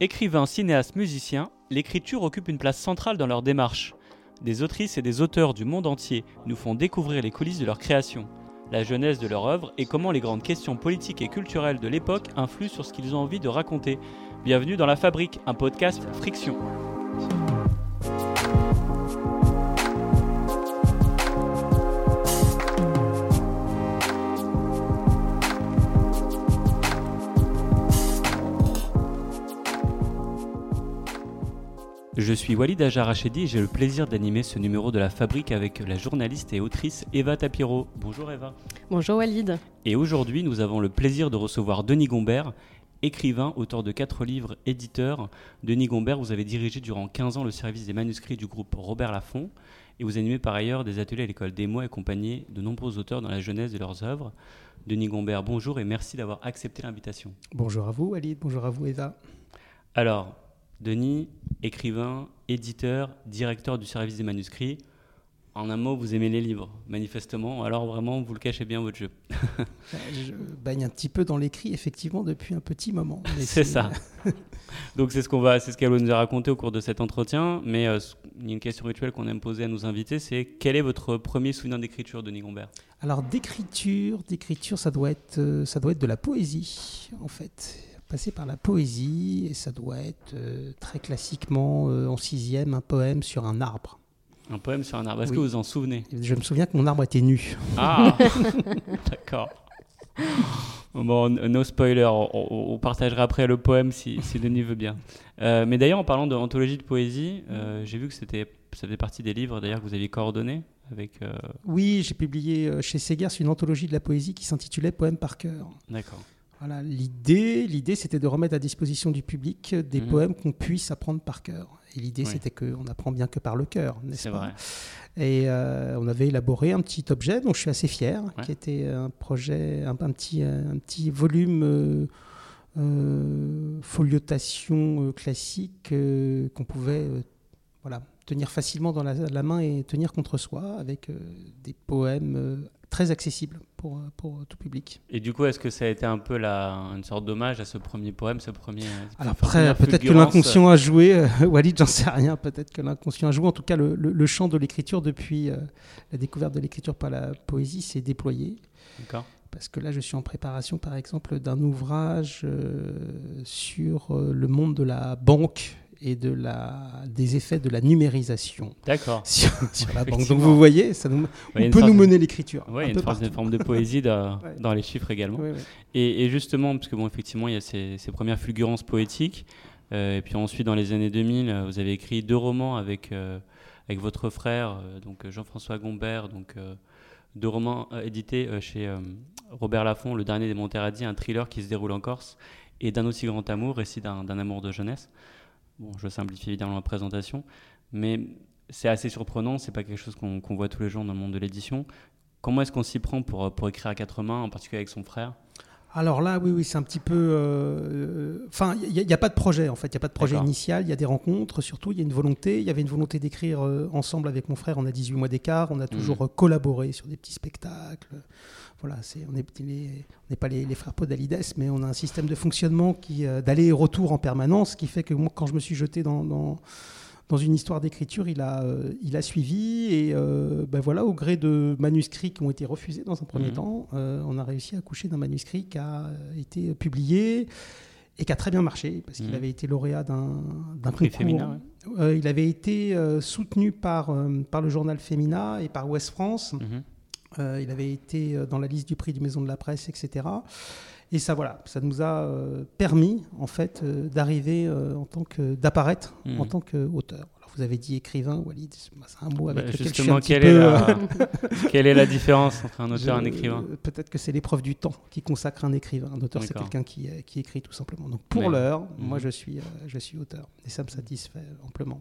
Écrivains, cinéastes, musiciens, l'écriture occupe une place centrale dans leur démarche. Des autrices et des auteurs du monde entier nous font découvrir les coulisses de leur création, la jeunesse de leur œuvre et comment les grandes questions politiques et culturelles de l'époque influent sur ce qu'ils ont envie de raconter. Bienvenue dans La Fabrique, un podcast Friction. Je suis Walid Ajarachedi et j'ai le plaisir d'animer ce numéro de la Fabrique avec la journaliste et autrice Eva Tapiro. Bonjour Eva. Bonjour Walid. Et aujourd'hui, nous avons le plaisir de recevoir Denis Gombert, écrivain, auteur de quatre livres, éditeur. Denis Gombert, vous avez dirigé durant 15 ans le service des manuscrits du groupe Robert Laffont et vous animez par ailleurs des ateliers à l'école des mots accompagné de nombreux auteurs dans la jeunesse de leurs œuvres. Denis Gombert, bonjour et merci d'avoir accepté l'invitation. Bonjour à vous Walid, bonjour à vous Eva. Alors, Denis, écrivain, éditeur, directeur du service des manuscrits. En un mot, vous aimez les livres, manifestement. Alors vraiment, vous le cachez bien votre jeu. Je baigne un petit peu dans l'écrit, effectivement, depuis un petit moment. C'est ça. Donc c'est ce qu'on va, c'est ce qu'elle nous a raconté au cours de cet entretien. Mais euh, il y a une question rituelle qu'on aime poser à nos invités, c'est quel est votre premier souvenir d'écriture, Denis Gombert? Alors d'écriture, d'écriture, ça doit être, euh, ça doit être de la poésie, en fait passer par la poésie, et ça doit être euh, très classiquement euh, en sixième un poème sur un arbre. Un poème sur un arbre. Est-ce que vous vous en souvenez? Je me souviens que mon arbre était nu. Ah D'accord. Bon, no spoiler, on, partagera après le poème si, si Denis veut bien. Euh, mais d'ailleurs, en parlant d'anthologie de poésie, j'ai vu que c'était, ça faisait partie des livres d'ailleurs que vous aviez coordonnés avec. Oui, j'ai publié chez Segers une anthologie de la poésie qui s'intitulait Poème par cœur. D'accord. Voilà, l'idée, l'idée, c'était de remettre à disposition du public des mhm. poèmes qu'on puisse apprendre par cœur. Et l'idée, c'était qu'on apprend bien que par le cœur, n'est-ce pas vrai. Et euh, on avait élaboré un petit objet dont je suis assez fier, qui était un projet, un, petit, un petit volume euh, euh foliotation euh, classique qu'on pouvait voilà, tenir facilement dans la, la, main et tenir contre soi avec des poèmes très accessible pour, pour tout public. Et du coup, est-ce que ça a été un peu la, une sorte d'hommage à ce premier poème, ce premier. Alors après, peut-être que l'inconscient a joué, euh, Walid, j'en sais rien, peut-être que l'inconscient a joué. En tout cas, le, le, champ de l'écriture, depuis euh, la découverte de l'écriture par la poésie, s'est déployé. D'accord. Parce que là, je suis en préparation, par exemple, d'un ouvrage euh, sur le monde de la banque et de la, des effets de la numérisation sur, sur la banque. Donc vous voyez, ça nous, on peut nous mener l'écriture. Oui, il y a une, forme de poésie dans, dans les chiffres également. Et, justement, parce que bon, effectivement, il y a ces, ces premières fulgurances poétiques. Euh, et puis ensuite, dans les années 2000, euh, vous avez écrit deux romans avec, euh, avec votre frère, donc Jean-François Gombert, donc deux romans édités chez Robert Laffont, Le dernier des Monterradi, un thriller qui se déroule en Corse, et D'un aussi grand amour, récit d'un amour de jeunesse. Bon, je simplifie évidemment la présentation, mais c'est assez surprenant, c'est pas quelque chose qu'on voit tous les jours dans le monde de l'édition. Comment est-ce qu'on s'y prend pour, pour écrire à quatre mains, en particulier avec son frère? Alors là, oui, oui, c'est un petit peu. Euh, enfin, il n'y a, pas de projet en fait. Il n'y a pas de projet initial. Il y a des rencontres. Surtout, il y a une volonté. Il y avait une volonté d'écrire euh, ensemble avec mon frère. On a 18 mois d'écart. On a toujours mmh. collaboré sur des petits spectacles. Voilà, on n'est pas les, frères Podalides, mais on a un système de fonctionnement qui euh, d'aller et retour en permanence, qui fait que moi, quand je me suis jeté dans, dans, une histoire d'écriture, il a, euh, il a suivi. Et euh, ben voilà, au gré de manuscrits qui ont été refusés dans un premier mmh. temps, on a réussi à coucher d'un manuscrit qui a été publié et qui a très bien marché parce qu'il mmh. avait été lauréat d'un, prix féminin. il avait été soutenu par, par le journal Féminin et par Ouest France. Mmh. Euh, il avait été euh, dans la liste du prix du Maison de la Presse, etc. Et ça, voilà, ça nous a euh, permis, en fait, d'arriver en tant que, d'apparaître en mmh. tant qu'auteur. Vous avez dit écrivain, Walid, c'est un mot avec bah, lequel je suis un quelle petit est peu... La... quelle est la différence entre un auteur et un écrivain? Peut-être que c'est l'épreuve du temps qui consacre un écrivain. Un auteur, c'est quelqu'un qui, qui, écrit tout simplement. Donc, pour l'heure, moi, je suis, je suis auteur. Et ça me satisfait amplement.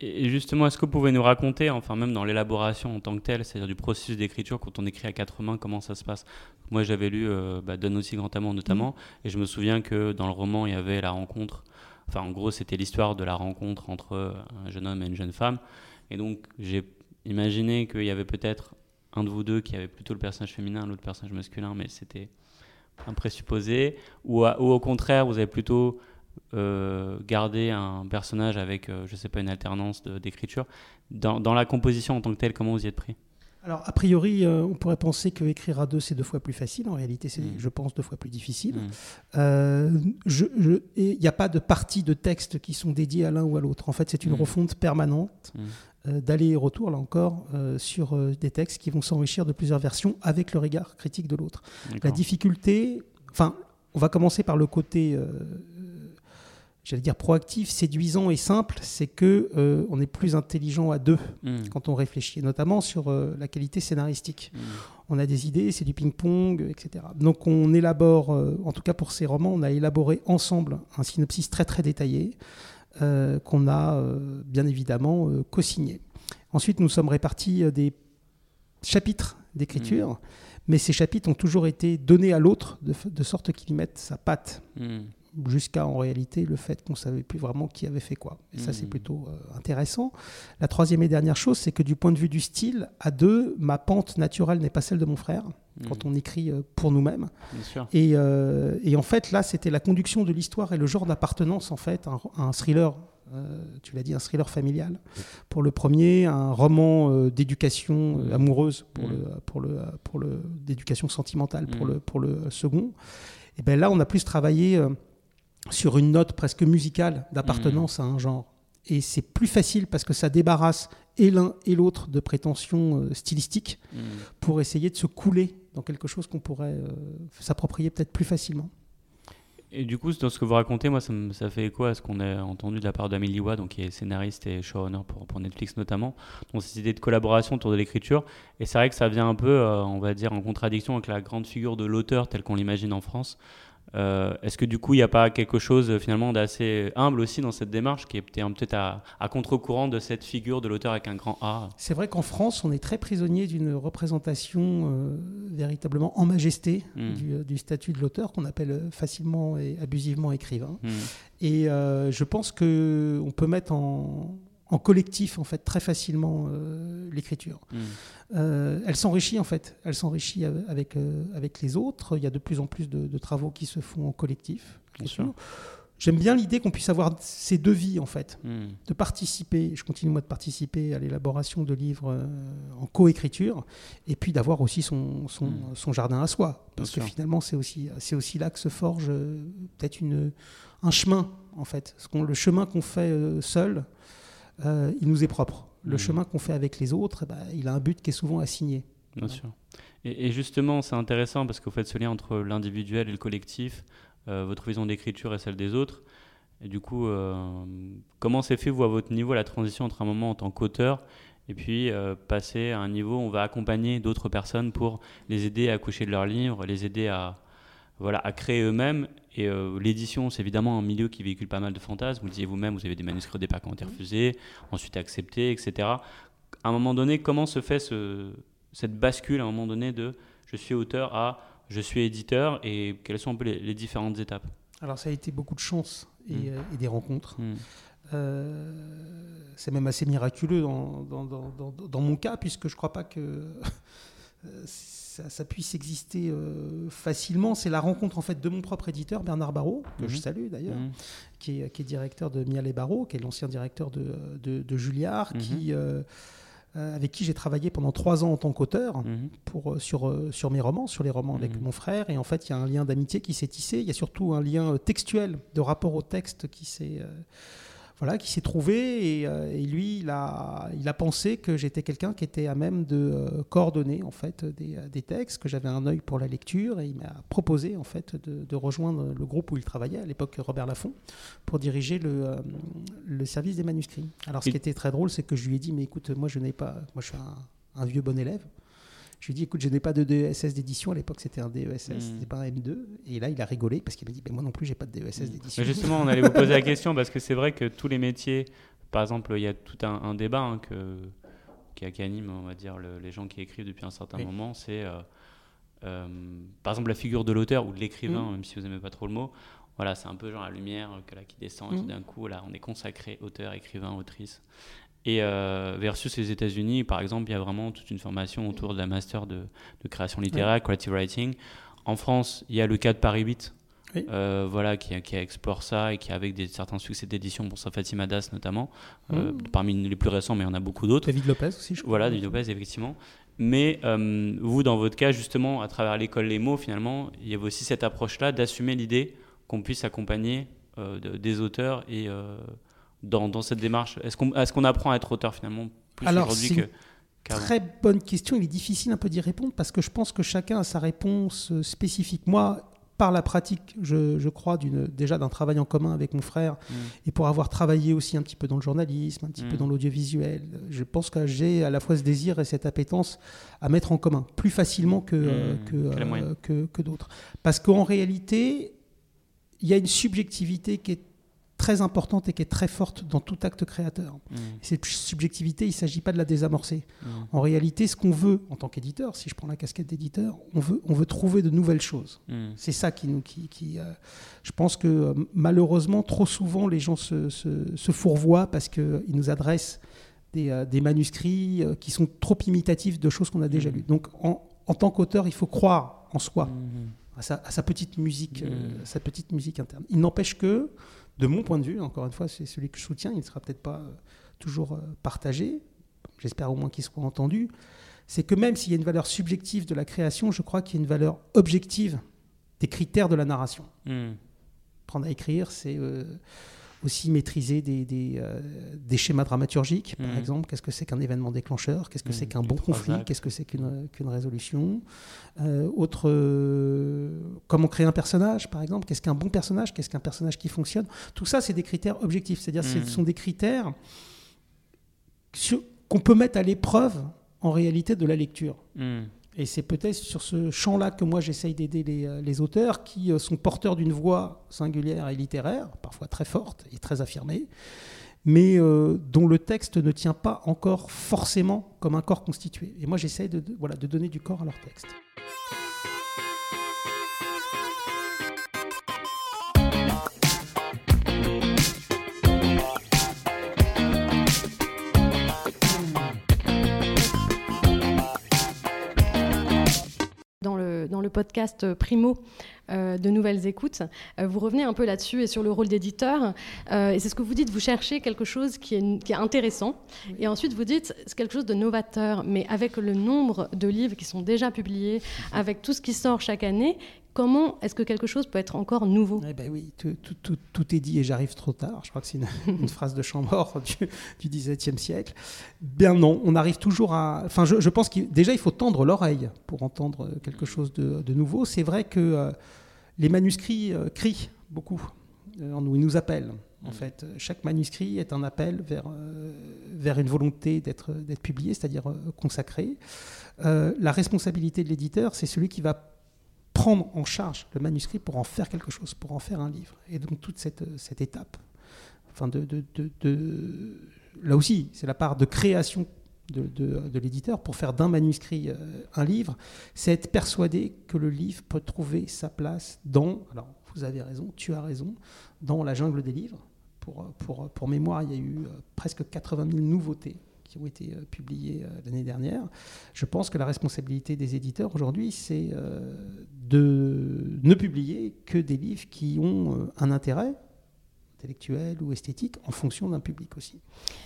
Et justement, est-ce que vous pouvez nous raconter, enfin même dans l'élaboration en tant que telle, c'est-à-dire du processus d'écriture, quand on écrit à quatre mains, comment ça se passe? Moi j'avais lu euh, bah, Donne aussi grand amour notamment, mmh. et je me souviens que dans le roman, il y avait la rencontre, enfin en gros c'était l'histoire de la rencontre entre un jeune homme et une jeune femme, et donc j'ai imaginé qu'il y avait peut-être un de vous deux qui avait plutôt le personnage féminin, l'autre personnage masculin, mais c'était un présupposé, ou, ou au contraire, vous avez plutôt garder un personnage avec, je sais pas, une alternance d'écriture. Dans, dans, la composition en tant que telle, comment vous y êtes pris? Alors, a priori, euh, on pourrait penser que écrire à deux, c'est deux fois plus facile. En réalité, c'est, mm. je pense, deux fois plus difficile. Mm. Euh, il n'y a pas de parties de texte qui sont dédiées à l'un ou à l'autre. En fait, c'est une mm. refonte permanente euh, d'aller et retour, là encore, sur des textes qui vont s'enrichir de plusieurs versions avec le regard critique de l'autre. La difficulté, enfin, on va commencer par le côté j'allais dire proactif, séduisant et simple, c'est que euh, on est plus intelligent à deux hmm. quand on réfléchit, notamment sur euh, la qualité scénaristique. Hmm. On a des idées, c'est du ping-pong, etc. Donc on élabore, euh, en tout cas pour ces romans, on a élaboré ensemble un synopsis très très détaillé qu'on a bien évidemment co-signé. Ensuite, nous sommes répartis des chapitres d'écriture. Hmm. Mais ces chapitres ont toujours été donnés à l'autre de, sorte qu'il y mette sa patte jusqu'à en réalité le fait qu'on ne savait plus vraiment qui avait fait quoi. Et ça, c'est hmm. plutôt euh, intéressant. La troisième et dernière chose, c'est que du point de vue du style, à deux, ma pente naturelle n'est pas celle de mon frère hmm. quand on écrit euh, pour nous-mêmes. Et, euh, et, en fait, là, c'était la conduction de l'histoire et le genre d'appartenance, en fait, un, un thriller. tu l'as dit, un thriller familial pour le premier, un roman d'éducation amoureuse pour le, pour le, pour le, d'éducation sentimentale pour le, pour le second. Et ben là, on a plus travaillé sur une note presque musicale d'appartenance à un genre. Et c'est plus facile parce que ça débarrasse et l'un et l'autre de prétentions euh, stylistiques mm. pour essayer de se couler dans quelque chose qu'on pourrait euh, s'approprier peut-être plus facilement. Et du coup, dans ce que vous racontez, moi, ça, ça fait écho à ce qu'on a entendu de la part d'Amélie Watt, donc qui est scénariste et showrunner pour, pour Netflix notamment, donc cette idée de collaboration autour de l'écriture. Et c'est vrai que ça vient un peu, euh, on va dire, en contradiction avec la grande figure de l'auteur tel qu'on l'imagine en France. Euh, est-ce que du coup, il n'y a pas quelque chose finalement d'assez humble aussi dans cette démarche qui est peut-être à, contre-courant de cette figure de l'auteur avec un grand A? C'est vrai qu'en France, on est très prisonnier d'une représentation euh, véritablement en majesté hmm. euh, du, statut de l'auteur qu'on appelle facilement et abusivement écrivain. Hmm. Et je pense qu'on peut mettre en, en collectif en fait très facilement euh, l'écriture. Hmm. Euh, elle s'enrichit en fait, elle s'enrichit avec euh, avec les autres. Il y a de plus en plus de, travaux qui se font en collectif. J'aime bien l'idée qu'on puisse avoir ces deux vies en fait, hmm. de participer. Je continue moi de participer à l'élaboration de livres en coécriture, et puis d'avoir aussi son, son, hmm. son, jardin à soi, parce que finalement c'est aussi c'est aussi là que se forge peut-être une un chemin en fait. le chemin qu'on fait seul euh, il nous est propre. Le mmh. chemin qu'on fait avec les autres, bah, il a un but qui est souvent assigné. Bien sûr. Et, justement, c'est intéressant parce que vous faites ce lien entre l'individuel et le collectif, euh, votre vision d'écriture et celle des autres. Et du coup, euh, comment s'est fait, vous, à votre niveau, la transition entre un moment en tant qu'auteur et puis passer à un niveau où on va accompagner d'autres personnes pour les aider à coucher de leurs livres, les aider à, voilà, à créer eux-mêmes. Et euh, l'édition, c'est évidemment un milieu qui véhicule pas mal de fantasmes. Vous le disiez vous-même, vous avez des manuscrits au départ qui ont été refusés, ensuite acceptés, etc. À un moment donné, comment se fait ce, cette bascule à un moment donné de je suis auteur à je suis éditeur et quelles sont un peu les, différentes étapes? Alors ça a été beaucoup de chance et, hmm. euh, des rencontres. Hmm. Euh, c'est même assez miraculeux dans, dans, dans, dans, mon cas, puisque je ne crois pas que ça, puisse exister euh, facilement. C'est la rencontre en fait de mon propre éditeur Bernard Barrault, que je mhm. salue d'ailleurs, mhm. qui, est, directeur de Miel et Barrault, qui est l'ancien directeur de, de, Julliard, mhm. qui euh, euh, avec qui j'ai travaillé pendant trois ans en tant qu'auteur pour sur sur mes romans, sur les romans avec mon frère. Et en fait, il y a un lien d'amitié qui s'est tissé. Il y a surtout un lien textuel de rapport au texte qui s'est voilà, qui s'est trouvé euh, et, lui, il a, il a pensé que j'étais quelqu'un qui était à même de euh, coordonner en fait des, euh, des textes, que j'avais un œil pour la lecture et il m'a proposé en fait de, de, rejoindre le groupe où il travaillait à l'époque Robert Laffont pour diriger le, le service des manuscrits. Alors ce qui était très drôle, c'est que je lui ai dit mais écoute, moi je n'ai pas, moi je suis un, un vieux bon élève. Je lui ai dit, écoute, je n'ai pas de DESS d'édition. À l'époque, c'était un DESS, hmm. c'était pas un M2. Et là, il a rigolé parce qu'il m'a dit, ben, moi non plus, j'ai pas de DESS hmm. d'édition. Justement, on allait vous poser la question parce que c'est vrai que tous les métiers, par exemple, il y a tout un, débat hein, que, qui, anime, on va dire, les gens qui écrivent depuis un certain moment. C'est, euh, euh, par exemple, la figure de l'auteur ou de l'écrivain, hmm. même si vous n'aimez pas trop le mot. Voilà, c'est un peu genre la lumière que, là, qui descend et tout d'un coup, là, on est consacré auteur, écrivain, autrice. Et euh, versus les États-Unis, par exemple, il y a vraiment toute une formation autour de la master de, création littéraire, creative writing. En France, il y a le cas de Paris 8, voilà, qui, qui, explore ça et qui, avec des, certains succès d'édition, pour sa Fatima Das notamment, mmh. parmi les plus récents, mais il y en a beaucoup d'autres. David Lopez aussi, je crois. Voilà, David Lopez, effectivement. Mais vous, dans votre cas, justement, à travers l'école Les mots, finalement, il y avait aussi cette approche-là d'assumer l'idée qu'on puisse accompagner des auteurs et dans, dans, cette démarche? Est-ce qu'on est qu'on apprend à être auteur finalement plus aujourd'hui que Très bonne question. Il est difficile un peu d'y répondre parce que je pense que chacun a sa réponse euh, spécifique. Moi, par la pratique, je, je crois, déjà d'un travail en commun avec mon frère, mm. et pour avoir travaillé aussi un petit peu dans le journalisme, un petit peu mm. dans l'audiovisuel, je pense que j'ai à la fois ce désir et cette appétence à mettre en commun, plus facilement que, mm. euh, que, euh, que, que d'autres. Parce qu'en réalité, il y a une subjectivité qui est très importante et qui est très forte dans tout acte créateur. Mmh. Cette subjectivité, il ne s'agit pas de la désamorcer. Mmh. En réalité, ce qu'on veut en tant qu'éditeur, si je prends la casquette d'éditeur, on veut, on veut trouver de nouvelles choses. Mmh. C'est ça qui nous... Qui, qui euh, je pense que euh, malheureusement, trop souvent, les gens se, se, fourvoient parce qu'ils nous adressent des, euh, des manuscrits qui sont trop imitatifs de choses qu'on a déjà lues. Donc en, en tant qu'auteur, il faut croire en soi. À sa, à sa, petite musique, sa petite musique interne. Il n'empêche que de mon point de vue, encore une fois, c'est celui que je soutiens, il ne sera peut-être pas euh, toujours euh, partagé, j'espère au moins qu'il soit entendu, c'est que même s'il y a une valeur subjective de la création, je crois qu'il y a une valeur objective des critères de la narration. Hmm. Prendre à écrire, c'est euh, aussi maîtriser des, des, euh, des schémas dramaturgiques, par mhm. exemple. Qu'est-ce que c'est qu'un événement déclencheur Qu'est-ce que c'est mhm. qu'un bon conflit Qu'est-ce que c'est qu'une qu'une résolution euh, Autre, euh, comment créer un personnage, par exemple Qu'est-ce qu'un bon personnage Qu'est-ce qu'un personnage qui fonctionne Tout ça, c'est des critères objectifs. C'est-à-dire, ce mhm. sont des critères qu'on peut mettre à l'épreuve, en réalité, de la lecture. Et c'est peut-être sur ce champ-là que moi j'essaye d'aider les, euh, auteurs qui euh, sont porteurs d'une voix singulière et littéraire, parfois très forte et très affirmée, mais euh, dont le texte ne tient pas encore forcément comme un corps constitué. Et moi j'essaye de, donner du corps à leur texte. Podcast Primo euh, de Nouvelles Écoutes. Euh, vous revenez un peu là-dessus et sur le rôle d'éditeur. Euh, et c'est ce que vous dites, vous cherchez quelque chose qui est, qui est intéressant. Et ensuite, vous dites, c'est quelque chose de novateur. Mais avec le nombre de livres qui sont déjà publiés, avec tout ce qui sort chaque année, comment est-ce que quelque chose peut être encore nouveau? Eh ben Oui, tout, tout, tout, est dit et j'arrive trop tard. Je crois que c'est une, phrase de Chambord du, XVIIe siècle. Bien non, on arrive toujours à... Enfin, je, je pense que déjà, il faut tendre l'oreille pour entendre quelque chose de, de nouveau. C'est vrai que euh, les manuscrits euh, crient beaucoup, euh, ils nous appellent. En mm. fait, chaque manuscrit est un appel vers, vers une volonté d'être publié, c'est-à-dire consacré. la responsabilité de l'éditeur, c'est celui qui va prendre en charge le manuscrit pour en faire quelque chose, pour en faire un livre. Et donc toute cette, cette étape, enfin de, de, de, là aussi, c'est la part de création de, l'éditeur pour faire d'un manuscrit euh, un livre, c'est être persuadé que le livre peut trouver sa place dans, alors vous avez raison, tu as raison, dans la jungle des livres. Pour, pour, pour mémoire, il y a eu euh, presque 80 000 nouveautés qui ont été euh, publiés euh, l'année dernière. Je pense que la responsabilité des éditeurs aujourd'hui, c'est euh, de ne publier que des livres qui ont un intérêt intellectuelle ou esthétique en fonction d'un public aussi.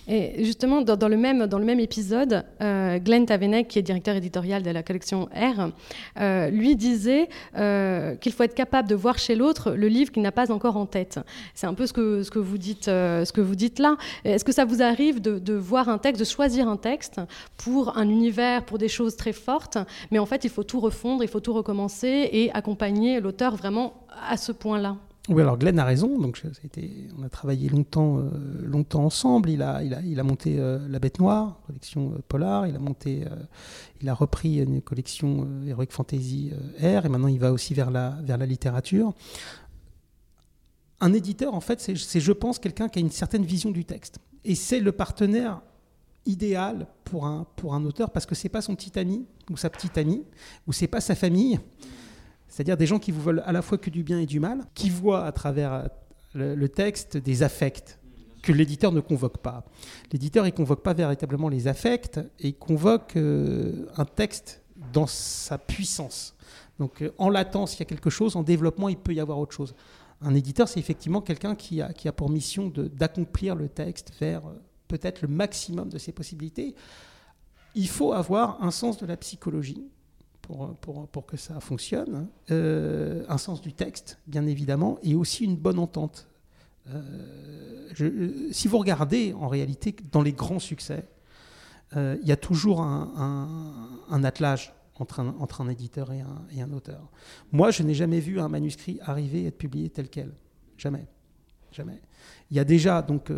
Et justement, dans, le, même, dans le même épisode, euh, Glenn Tavenek, qui est directeur éditorial de la collection R, euh, lui disait euh, qu'il faut être capable de voir chez l'autre le livre qu'il n'a pas encore en tête. C'est un peu ce que, ce que, vous, dites, ce que vous dites là. Est-ce que ça vous arrive de, de, voir un texte, de choisir un texte pour un univers, pour des choses très fortes, mais en fait, il faut tout refondre, il faut tout recommencer et accompagner l'auteur vraiment à ce point-là? Oui, alors Glenn a raison. Donc, on a travaillé longtemps, euh, longtemps ensemble. Il a, il a, il a monté euh, La Bête Noire, collection euh, Polar. Il a monté, il a repris une collection Heroic Fantasy R. Et maintenant, il va aussi vers la, vers la littérature. Un éditeur, en fait, c'est, je pense, quelqu'un qui a une certaine vision du texte. Et c'est le partenaire idéal pour un, pour un auteur parce que c'est pas son petit ami ou sa petite amie ou c'est pas sa famille c'est-à-dire des gens qui vous veulent à la fois que du bien et du mal, qui voient à travers le, texte des affects que l'éditeur ne convoque pas. L'éditeur, il convoque pas véritablement les affects, et il convoque euh, un texte dans sa puissance, Donc en latence, il y a quelque chose, en développement, il peut y avoir autre chose. Un éditeur, c'est effectivement quelqu'un qui a, qui a pour mission d'accomplir le texte vers peut-être le maximum de ses possibilités. Il faut avoir un sens de la psychologie pour, que ça fonctionne, euh, un sens du texte, bien évidemment, et aussi une bonne entente. Euh, si vous regardez, en réalité, dans les grands succès, euh, il y a toujours un, un, attelage entre un, entre un éditeur et un, et un auteur. Moi, je n'ai jamais vu un manuscrit arriver et être publié tel quel. Jamais. Jamais. Il y a déjà donc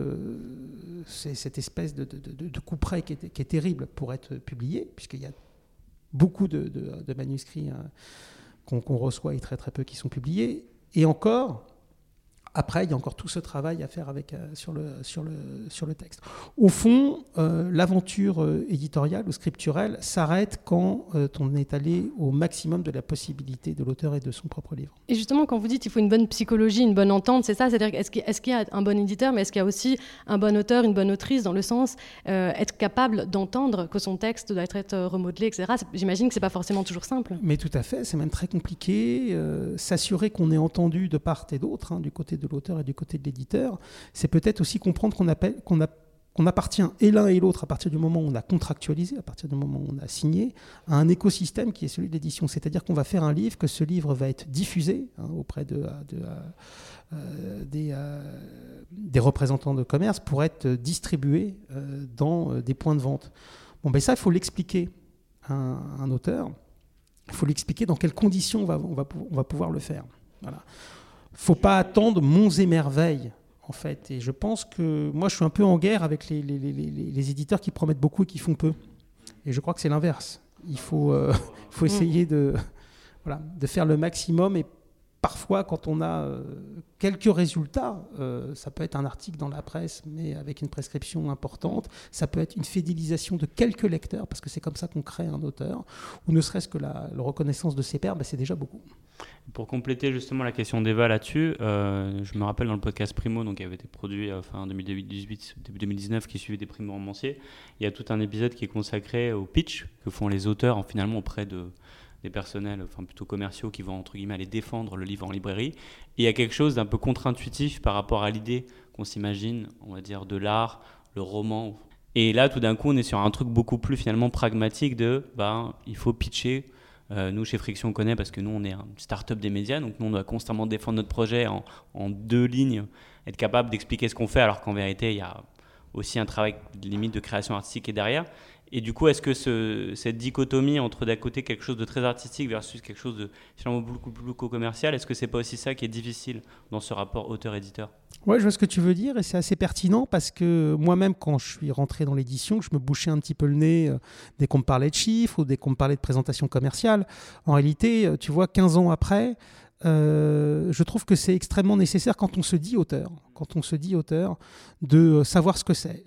cette espèce de, de, de coup près qui est, qui est, terrible pour être publié, puisqu'il y a beaucoup de, manuscrits hein, qu'on reçoit et très très peu qui sont publiés. Et encore, après, il y a encore tout ce travail à faire avec, euh, sur, le, sur, le, sur le texte. Au fond, euh, l'aventure euh, éditoriale ou scripturelle s'arrête quand on est allé au maximum de la possibilité de l'auteur et de son propre livre. Et justement, quand vous dites qu'il faut une bonne psychologie, une bonne entente, c'est ça? C'est-à-dire, est-ce qu'il y a un bon éditeur, mais est-ce qu'il y a aussi un bon auteur, une bonne autrice, dans le sens être capable d'entendre que son texte doit être remodelé, etc. J'imagine que ce n'est pas forcément toujours simple. Mais tout à fait, c'est même très compliqué. S'assurer qu'on est entendu de part et d'autre, hein, du côté de de l'auteur et du côté de l'éditeur, c'est peut-être aussi comprendre qu'on qu'on appartient et l'un et l'autre à partir du moment où on a contractualisé, à partir du moment où on a signé, à un écosystème qui est celui de l'édition. C'est-à-dire qu'on va faire un livre, que ce livre va être diffusé hein, auprès euh, des, euh, des, représentants de commerce pour être distribué euh, dans des points de vente. Bon, ben ça, il faut l'expliquer à un, auteur. Il faut l'expliquer dans quelles conditions on va, on va, on va pouvoir le faire. Voilà faut pas attendre monts et merveilles, en fait. Et je pense que moi, je suis un peu en guerre avec les, les, les, les éditeurs qui promettent beaucoup et qui font peu. Et je crois que c'est l'inverse. Il faut, euh, faut essayer de, voilà, de faire le maximum et parfois, quand on a euh, quelques résultats, euh, ça peut être un article dans la presse, mais avec une prescription importante, ça peut être une fidélisation de quelques lecteurs, parce que c'est comme ça qu'on crée un auteur, ou ne serait-ce que la, reconnaissance de ses pairs, ben, c'est déjà beaucoup. Pour compléter justement la question d'Eva là-dessus, euh, je me rappelle dans le podcast Primo, donc qui avait été produit fin 2018, début 2019, qui suivait des primo romanciers, il y a tout un épisode qui est consacré au pitch que font les auteurs en, finalement auprès de des personnels, enfin plutôt commerciaux, qui vont entre guillemets aller défendre le livre en librairie. Il y a quelque chose d'un peu contre-intuitif par rapport à l'idée qu'on s'imagine, on va dire, de l'art, le roman. Et là, tout d'un coup, on est sur un truc beaucoup plus finalement pragmatique de, bah, il faut pitcher. Euh, nous, chez Friction, on connaît parce que nous, on est une start-up des médias, donc nous, on doit constamment défendre notre projet en, en deux lignes, être capable d'expliquer ce qu'on fait, alors qu'en vérité, il y a aussi un travail limite de création artistique qui est derrière. Et du coup, est-ce que cette dichotomie entre d'un côté quelque chose de très artistique versus quelque chose de finalement beaucoup plus commercial, est-ce que c'est pas aussi ça qui est difficile dans ce rapport auteur-éditeur? Ouais, je vois ce que tu veux dire et c'est assez pertinent parce que moi-même, quand je suis rentré dans l'édition, je me bouchais un petit peu le nez euh, dès qu'on me parlait de chiffres ou dès qu'on me parlait de présentation commerciale. En réalité, euh, tu vois, 15 ans après, euh, je trouve que c'est extrêmement nécessaire quand on se dit auteur, quand on se dit auteur, de savoir ce que c'est.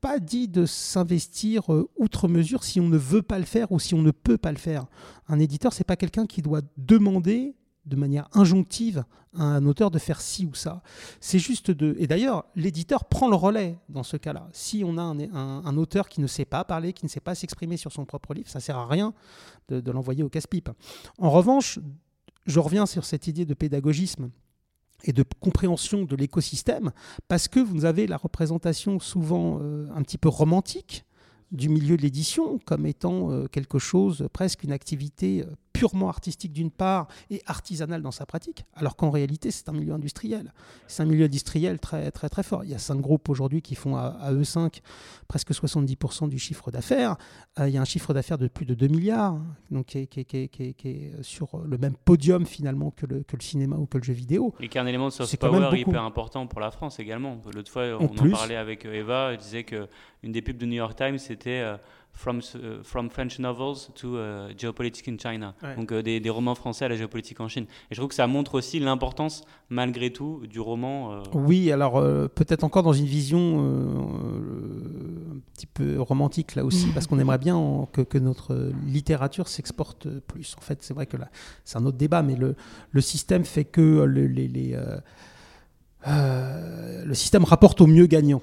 Pas dit de s'investir euh, outre mesure si on ne veut pas le faire ou si on ne peut pas le faire. Un éditeur, c'est pas quelqu'un qui doit demander de manière injonctive à un auteur de faire ci ou ça. C'est juste de... Et d'ailleurs, l'éditeur prend le relais dans ce cas-là. Si on a un, auteur qui ne sait pas parler, qui ne sait pas s'exprimer sur son propre livre, ça sert à rien de l'envoyer au casse-pipe. En revanche, je reviens sur cette idée de pédagogisme et de compréhension de l'écosystème, parce que vous avez la représentation souvent euh, un petit peu romantique du milieu de l'édition comme étant euh, quelque chose, presque une activité euh, purement artistique d'une part et artisanale dans sa pratique, alors qu'en réalité c'est un milieu industriel. C'est un milieu industriel très très très fort. Il y a cinq groupes aujourd'hui qui font à, eux cinq presque 70% du chiffre d'affaires. Euh, il y a un chiffre d'affaires de plus de 2 milliards, donc qui est, sur le même podium finalement que le, que le cinéma ou que le jeu vidéo. Et qui est un élément de soft power hyper important pour la France également. L'autre fois on en, parlait avec Eva, elle disait qu'une des pubs de New York Times c'était... Euh, from, uh, from French novels to uh, geopolitics in China. Donc euh, des, des, romans français à la géopolitique en Chine. Et je trouve que ça montre aussi l'importance, malgré tout, du roman. Euh. Oui, alors euh, peut-être encore dans une vision un petit peu romantique là aussi, parce qu'on aimerait bien que, que, notre littérature s'exporte plus. En fait, c'est vrai que là, c'est un autre débat, mais le, le système fait que les, les, le système rapporte au mieux gagnant.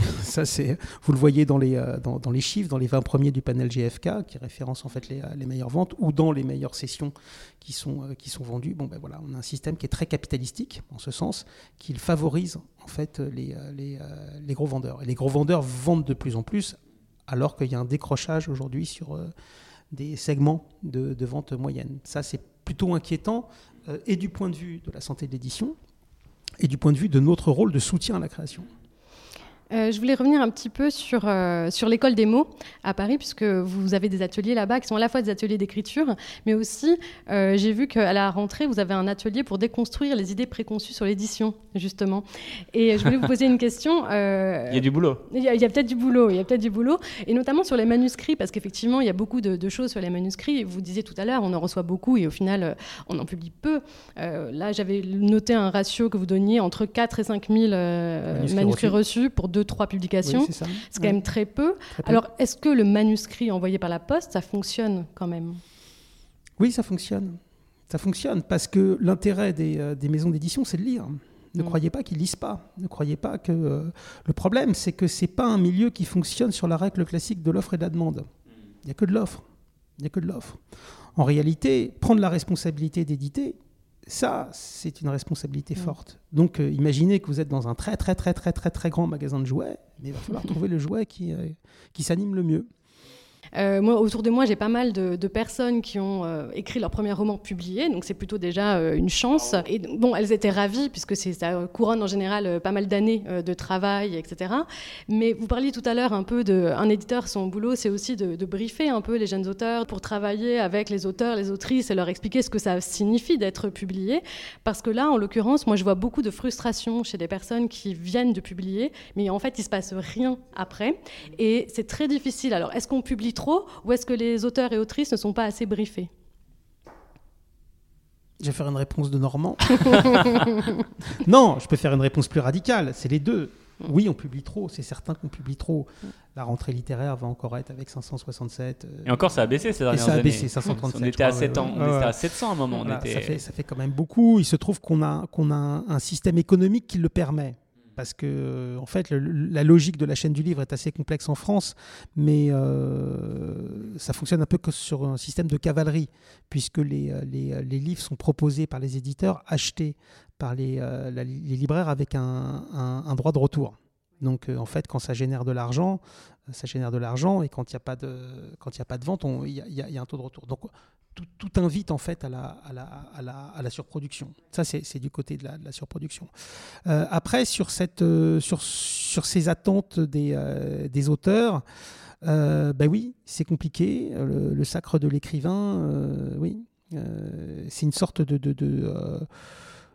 Vous le voyez dans les, euh, chiffres, dans les 20 premiers du panel GFK, qui référence en fait les, les meilleures ventes, ou dans les meilleures sessions qui sont, euh, qui sont vendues. Bon, ben voilà, on a un système qui est très capitalistique, en ce sens, qu'il favorise en fait les, gros vendeurs. Et les gros vendeurs vendent de plus en plus, alors qu'il y a un décrochage aujourd'hui sur des segments de, de vente moyenne. Ça, c'est plutôt inquiétant, et du point de vue de la santé de l'édition, et du point de vue de notre rôle de soutien à la création. Euh, je voulais revenir un petit peu sur, euh, sur l'école des mots à Paris, puisque vous avez des ateliers là-bas qui sont à la fois des ateliers d'écriture, mais aussi, euh, j'ai vu qu'à la rentrée, vous avez un atelier pour déconstruire les idées préconçues sur l'édition, justement. Et je voulais vous poser une question. il y a du boulot. Il y a, peut-être du boulot, il y a peut-être du boulot, et notamment sur les manuscrits, parce qu'effectivement, il y a beaucoup de, choses sur les manuscrits. Vous disiez tout à l'heure, on en reçoit beaucoup, et au final, on en publie peu. là, j'avais noté un ratio que vous donniez entre 4 et 5 000 manuscrits, manuscrits reçus pour deux trois publications. c'est quand même très peu. Alors, est-ce que le manuscrit envoyé par la poste, ça fonctionne quand même? Oui, ça fonctionne. Ça fonctionne parce que l'intérêt des, euh, maisons d'édition, c'est de lire. Ne mm. croyez pas qu'ils lisent pas. Ne croyez pas que euh, le problème, c'est que c'est pas un milieu qui fonctionne sur la règle classique de l'offre et de la demande. Il n'y a que de l'offre. Il n'y a que de l'offre. En réalité, prendre la responsabilité d'éditer, ça, c'est une responsabilité mm. forte. Donc, euh, imaginez que vous êtes dans un très, très, très, très, très, très grand magasin de jouets, mais il va falloir trouver le jouet qui, euh, qui s'anime le mieux. Euh, moi, autour de moi, j'ai pas mal de, personnes qui ont euh, écrit leur premier roman publié, donc c'est plutôt déjà euh, une chance. Et bon, elles étaient ravies puisque ça couronne en général pas mal d'années de travail, etc. Mais vous parliez tout à l'heure un peu d'un éditeur, son boulot, c'est aussi de, de, briefer un peu les jeunes auteurs pour travailler avec les auteurs, les autrices et leur expliquer ce que ça signifie d'être publié. Parce que là, en l'occurrence, moi, je vois beaucoup de frustration chez des personnes qui viennent de publier, mais en fait, il se passe rien après, et c'est très difficile. Alors, est-ce qu'on publie trop ou est-ce que les auteurs et autrices ne sont pas assez briefés? Je vais faire une réponse de Normand. non, je peux faire une réponse plus radicale. C'est les deux. Oui, on publie trop, c'est certain qu'on publie trop. La rentrée littéraire va encore être avec 567. Euh, et encore, ça a baissé ces dernières années. Ça a baissé, 537. On était, à, 7 ans, on était à 700 à un moment. ça, fait, ça, fait, quand même beaucoup. Il se trouve qu'on a, qu'on a un système économique qui le permet parce que en fait la logique de la chaîne du livre est assez complexe en France, mais euh, ça fonctionne un peu que sur un système de cavalerie, puisque les, euh, euh, livres sont proposés par les éditeurs, achetés par les, libraires avec un, droit de retour. Donc en fait, quand ça génère de l'argent, ça génère de l'argent, et quand il n'y a pas de quand a pas de vente, il y, a un taux de retour. Donc tout, invite en fait à la, à la, à la, surproduction. Ça, c'est du côté de la, surproduction. Euh, après, sur, cette, euh, sur, sur ces attentes des, euh, des auteurs, ben oui, c'est compliqué. Le, sacre de l'écrivain, oui, c'est une sorte de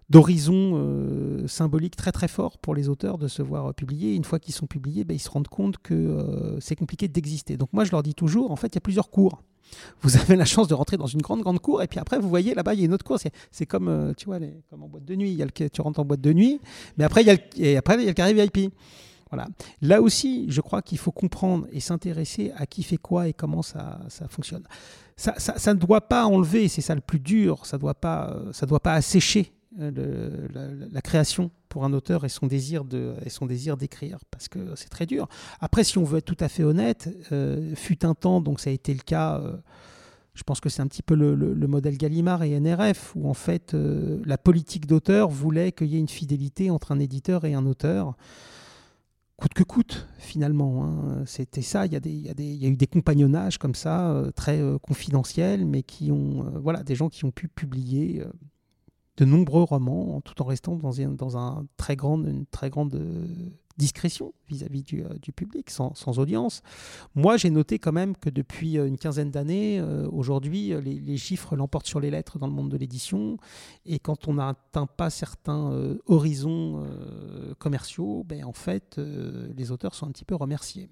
d'horizon symbolique très très fort pour les auteurs de se voir publier. Une fois qu'ils sont publiés, ben, ils se rendent compte que c'est compliqué d'exister. Donc moi je leur dis toujours, en fait il y a plusieurs cours vous avez la chance de rentrer dans une grande, grande cour, et puis après, vous voyez, là-bas, il y a une autre cour. C'est comme, euh, tu vois, comme en boîte de nuit. Il y a le, tu rentres en boîte de nuit, mais après, il y a le, et après, il y a le carré VIP. Voilà. Là aussi, je crois qu'il faut comprendre et s'intéresser à qui fait quoi et comment ça, ça fonctionne. Ça, ça, ça, ne doit pas enlever, c'est ça le plus dur, ça ne doit, euh, doit pas assécher euh, la, création pour un auteur et son désir de et son désir d'écrire parce que c'est très dur. Après, si on veut être tout à fait honnête, euh, fut un temps donc ça a été le cas. Euh, je pense que c'est un petit peu le, modèle Gallimard et NRF où en fait la politique d'auteur voulait qu'il y ait une fidélité entre un éditeur et un auteur coûte que coûte finalement. Hein. C'était ça, il y, a il, y a des, il y, a eu des compagnonnages comme ça, très confidentiels, mais qui ont, voilà, des gens qui ont pu publier de nombreux romans, tout en restant dans, un, dans un très une très grande euh, discrétion vis-à-vis du, euh, du, public, sans, sans, audience. Moi, j'ai noté quand même que depuis euh, une quinzaine d'années, aujourd'hui, les, les, chiffres l'emportent sur les lettres dans le monde de l'édition. Et quand on n'atteint pas certains horizons commerciaux, ben, en fait, les auteurs sont un petit peu remerciés.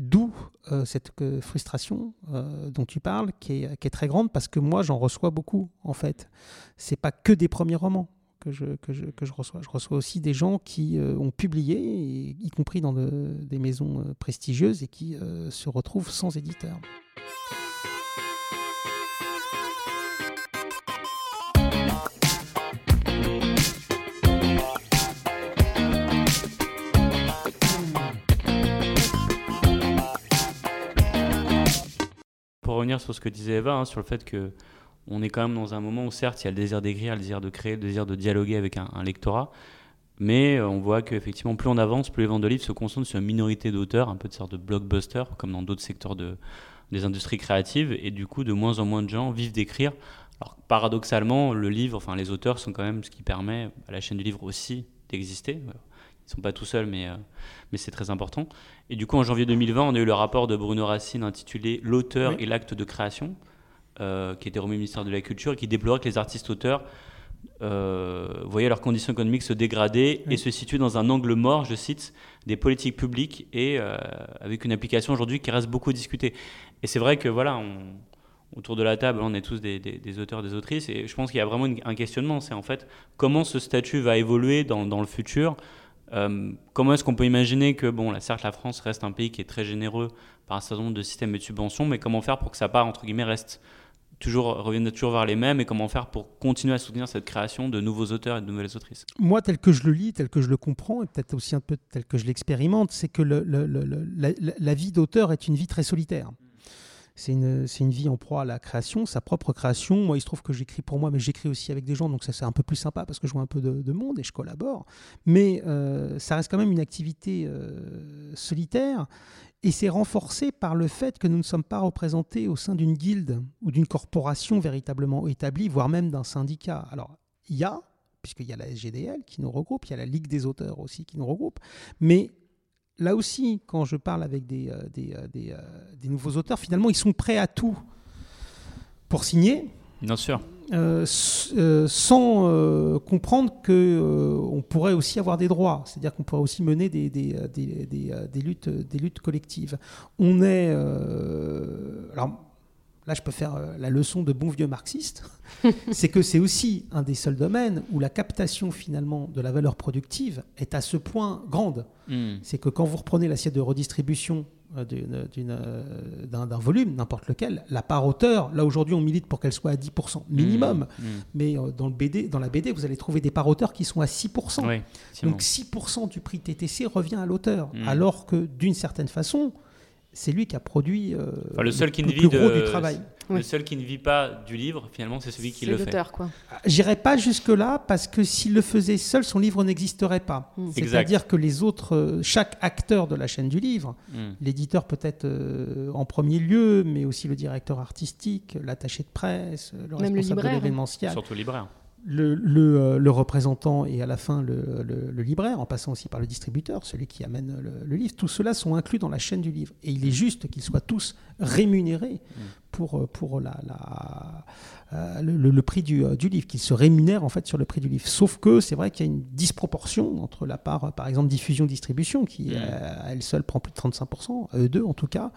D'où euh, cette frustration euh, dont tu parles, qui est, très grande, parce que moi, j'en reçois beaucoup, en fait. C'est pas que des premiers romans que je, que je, que je reçois. Je reçois aussi des gens qui euh, ont publié, y compris dans des maisons prestigieuses, et qui se retrouvent sans éditeur. Revenir sur ce que disait Eva, hein, sur le fait que on est quand même dans un moment où certes il y a le désir d'écrire, le désir de créer, le désir de dialoguer avec un, lectorat, mais euh, on voit qu'effectivement plus on avance, plus les ventes de livres se concentrent sur une minorité d'auteurs, un peu de sorte de blockbuster, comme dans d'autres secteurs de, des industries créatives, et du coup de moins en moins de gens vivent d'écrire. Alors paradoxalement, le livre, enfin les auteurs sont quand même ce qui permet à la chaîne du livre aussi d'exister. Ils ne sont pas tout seuls, mais, euh, mais c'est très important. Et du coup, en janvier 2020, on a eu le rapport de Bruno Racine intitulé L'auteur et l'acte de création, euh, qui était remis au ministère de la Culture et qui déplorait que les artistes-auteurs euh, voyaient leurs conditions économiques se dégrader et se situer dans un angle mort, je cite, des politiques publiques et euh, avec une application aujourd'hui qui reste beaucoup discutée. Et c'est vrai que voilà, on, autour de la table, on est tous des, auteurs, des autrices, et je pense qu'il y a vraiment un questionnement, c'est en fait comment ce statut va évoluer dans, dans le futur. Euh, comment est-ce qu'on peut imaginer que, bon, certes, la France reste un pays qui est très généreux par un certain nombre de systèmes de subventions, mais comment faire pour que sa part, entre guillemets, reste toujours, revienne toujours vers les mêmes et comment faire pour continuer à soutenir cette création de nouveaux auteurs et de nouvelles autrices? Moi, tel que je le lis, tel que je le comprends, et peut-être aussi un peu tel que je l'expérimente, c'est que la, vie d'auteur est une vie très solitaire. C'est une, une, vie en proie à la création, sa propre création. Moi, il se trouve que j'écris pour moi, mais j'écris aussi avec des gens, donc ça c'est un peu plus sympa parce que je vois un peu de, monde et je collabore. Mais euh, ça reste quand même une activité euh, solitaire et c'est renforcé par le fait que nous ne sommes pas représentés au sein d'une guilde ou d'une corporation véritablement établie, voire même d'un syndicat. Alors, il y a, puisqu'il y a la SGDL qui nous regroupe, il y a la Ligue des auteurs aussi qui nous regroupe, mais là aussi, quand je parle avec des, euh, euh, euh, des, nouveaux auteurs, finalement, ils sont prêts à tout pour signer. Bien sûr. sans comprendre qu'on pourrait aussi avoir des droits, c'est-à-dire qu'on pourrait aussi mener des, des, des, luttes, des luttes collectives. On est... alors, là je peux faire euh, la leçon de bon vieux marxiste, c'est que c'est aussi un des seuls domaines où la captation finalement de la valeur productive est à ce point grande. Hmm. C'est que quand vous reprenez l'assiette de redistribution euh, euh, d'un volume, n'importe lequel, la part auteur, là aujourd'hui on milite pour qu'elle soit à 10% minimum, hmm. Hmm. mais dans, le BD, dans la BD vous allez trouver des parts auteurs qui sont à 6%. Donc 6% du prix TTC revient à l'auteur, alors que d'une certaine façon, c'est lui qui a produit euh, le, seul qui ne vit gros du travail. Le seul qui ne vit pas du livre, finalement, c'est celui qui le fait. quoi. Ah, j'irai pas jusque-là parce que s'il le faisait seul, son livre n'existerait pas. Hmm. C'est-à-dire que les autres, euh, chaque acteur de la chaîne du livre, hmm. l'éditeur peut-être euh, en premier lieu, mais aussi le directeur artistique, l'attaché de presse, le responsable de l'événementiel. Surtout le libraire le, le, le, représentant et à la fin le, le, libraire, en passant aussi par le distributeur, celui qui amène le, livre, tout cela sont inclus dans la chaîne du livre. Et il est juste qu'ils soient tous rémunérés pour, pour la, la euh, le, prix du, du livre, qu'ils se rémunèrent en fait sur le prix du livre. Sauf que c'est vrai qu'il y a une disproportion entre la part, par exemple, diffusion-distribution, qui à elle seule prend plus de 35%, eux deux en tout cas,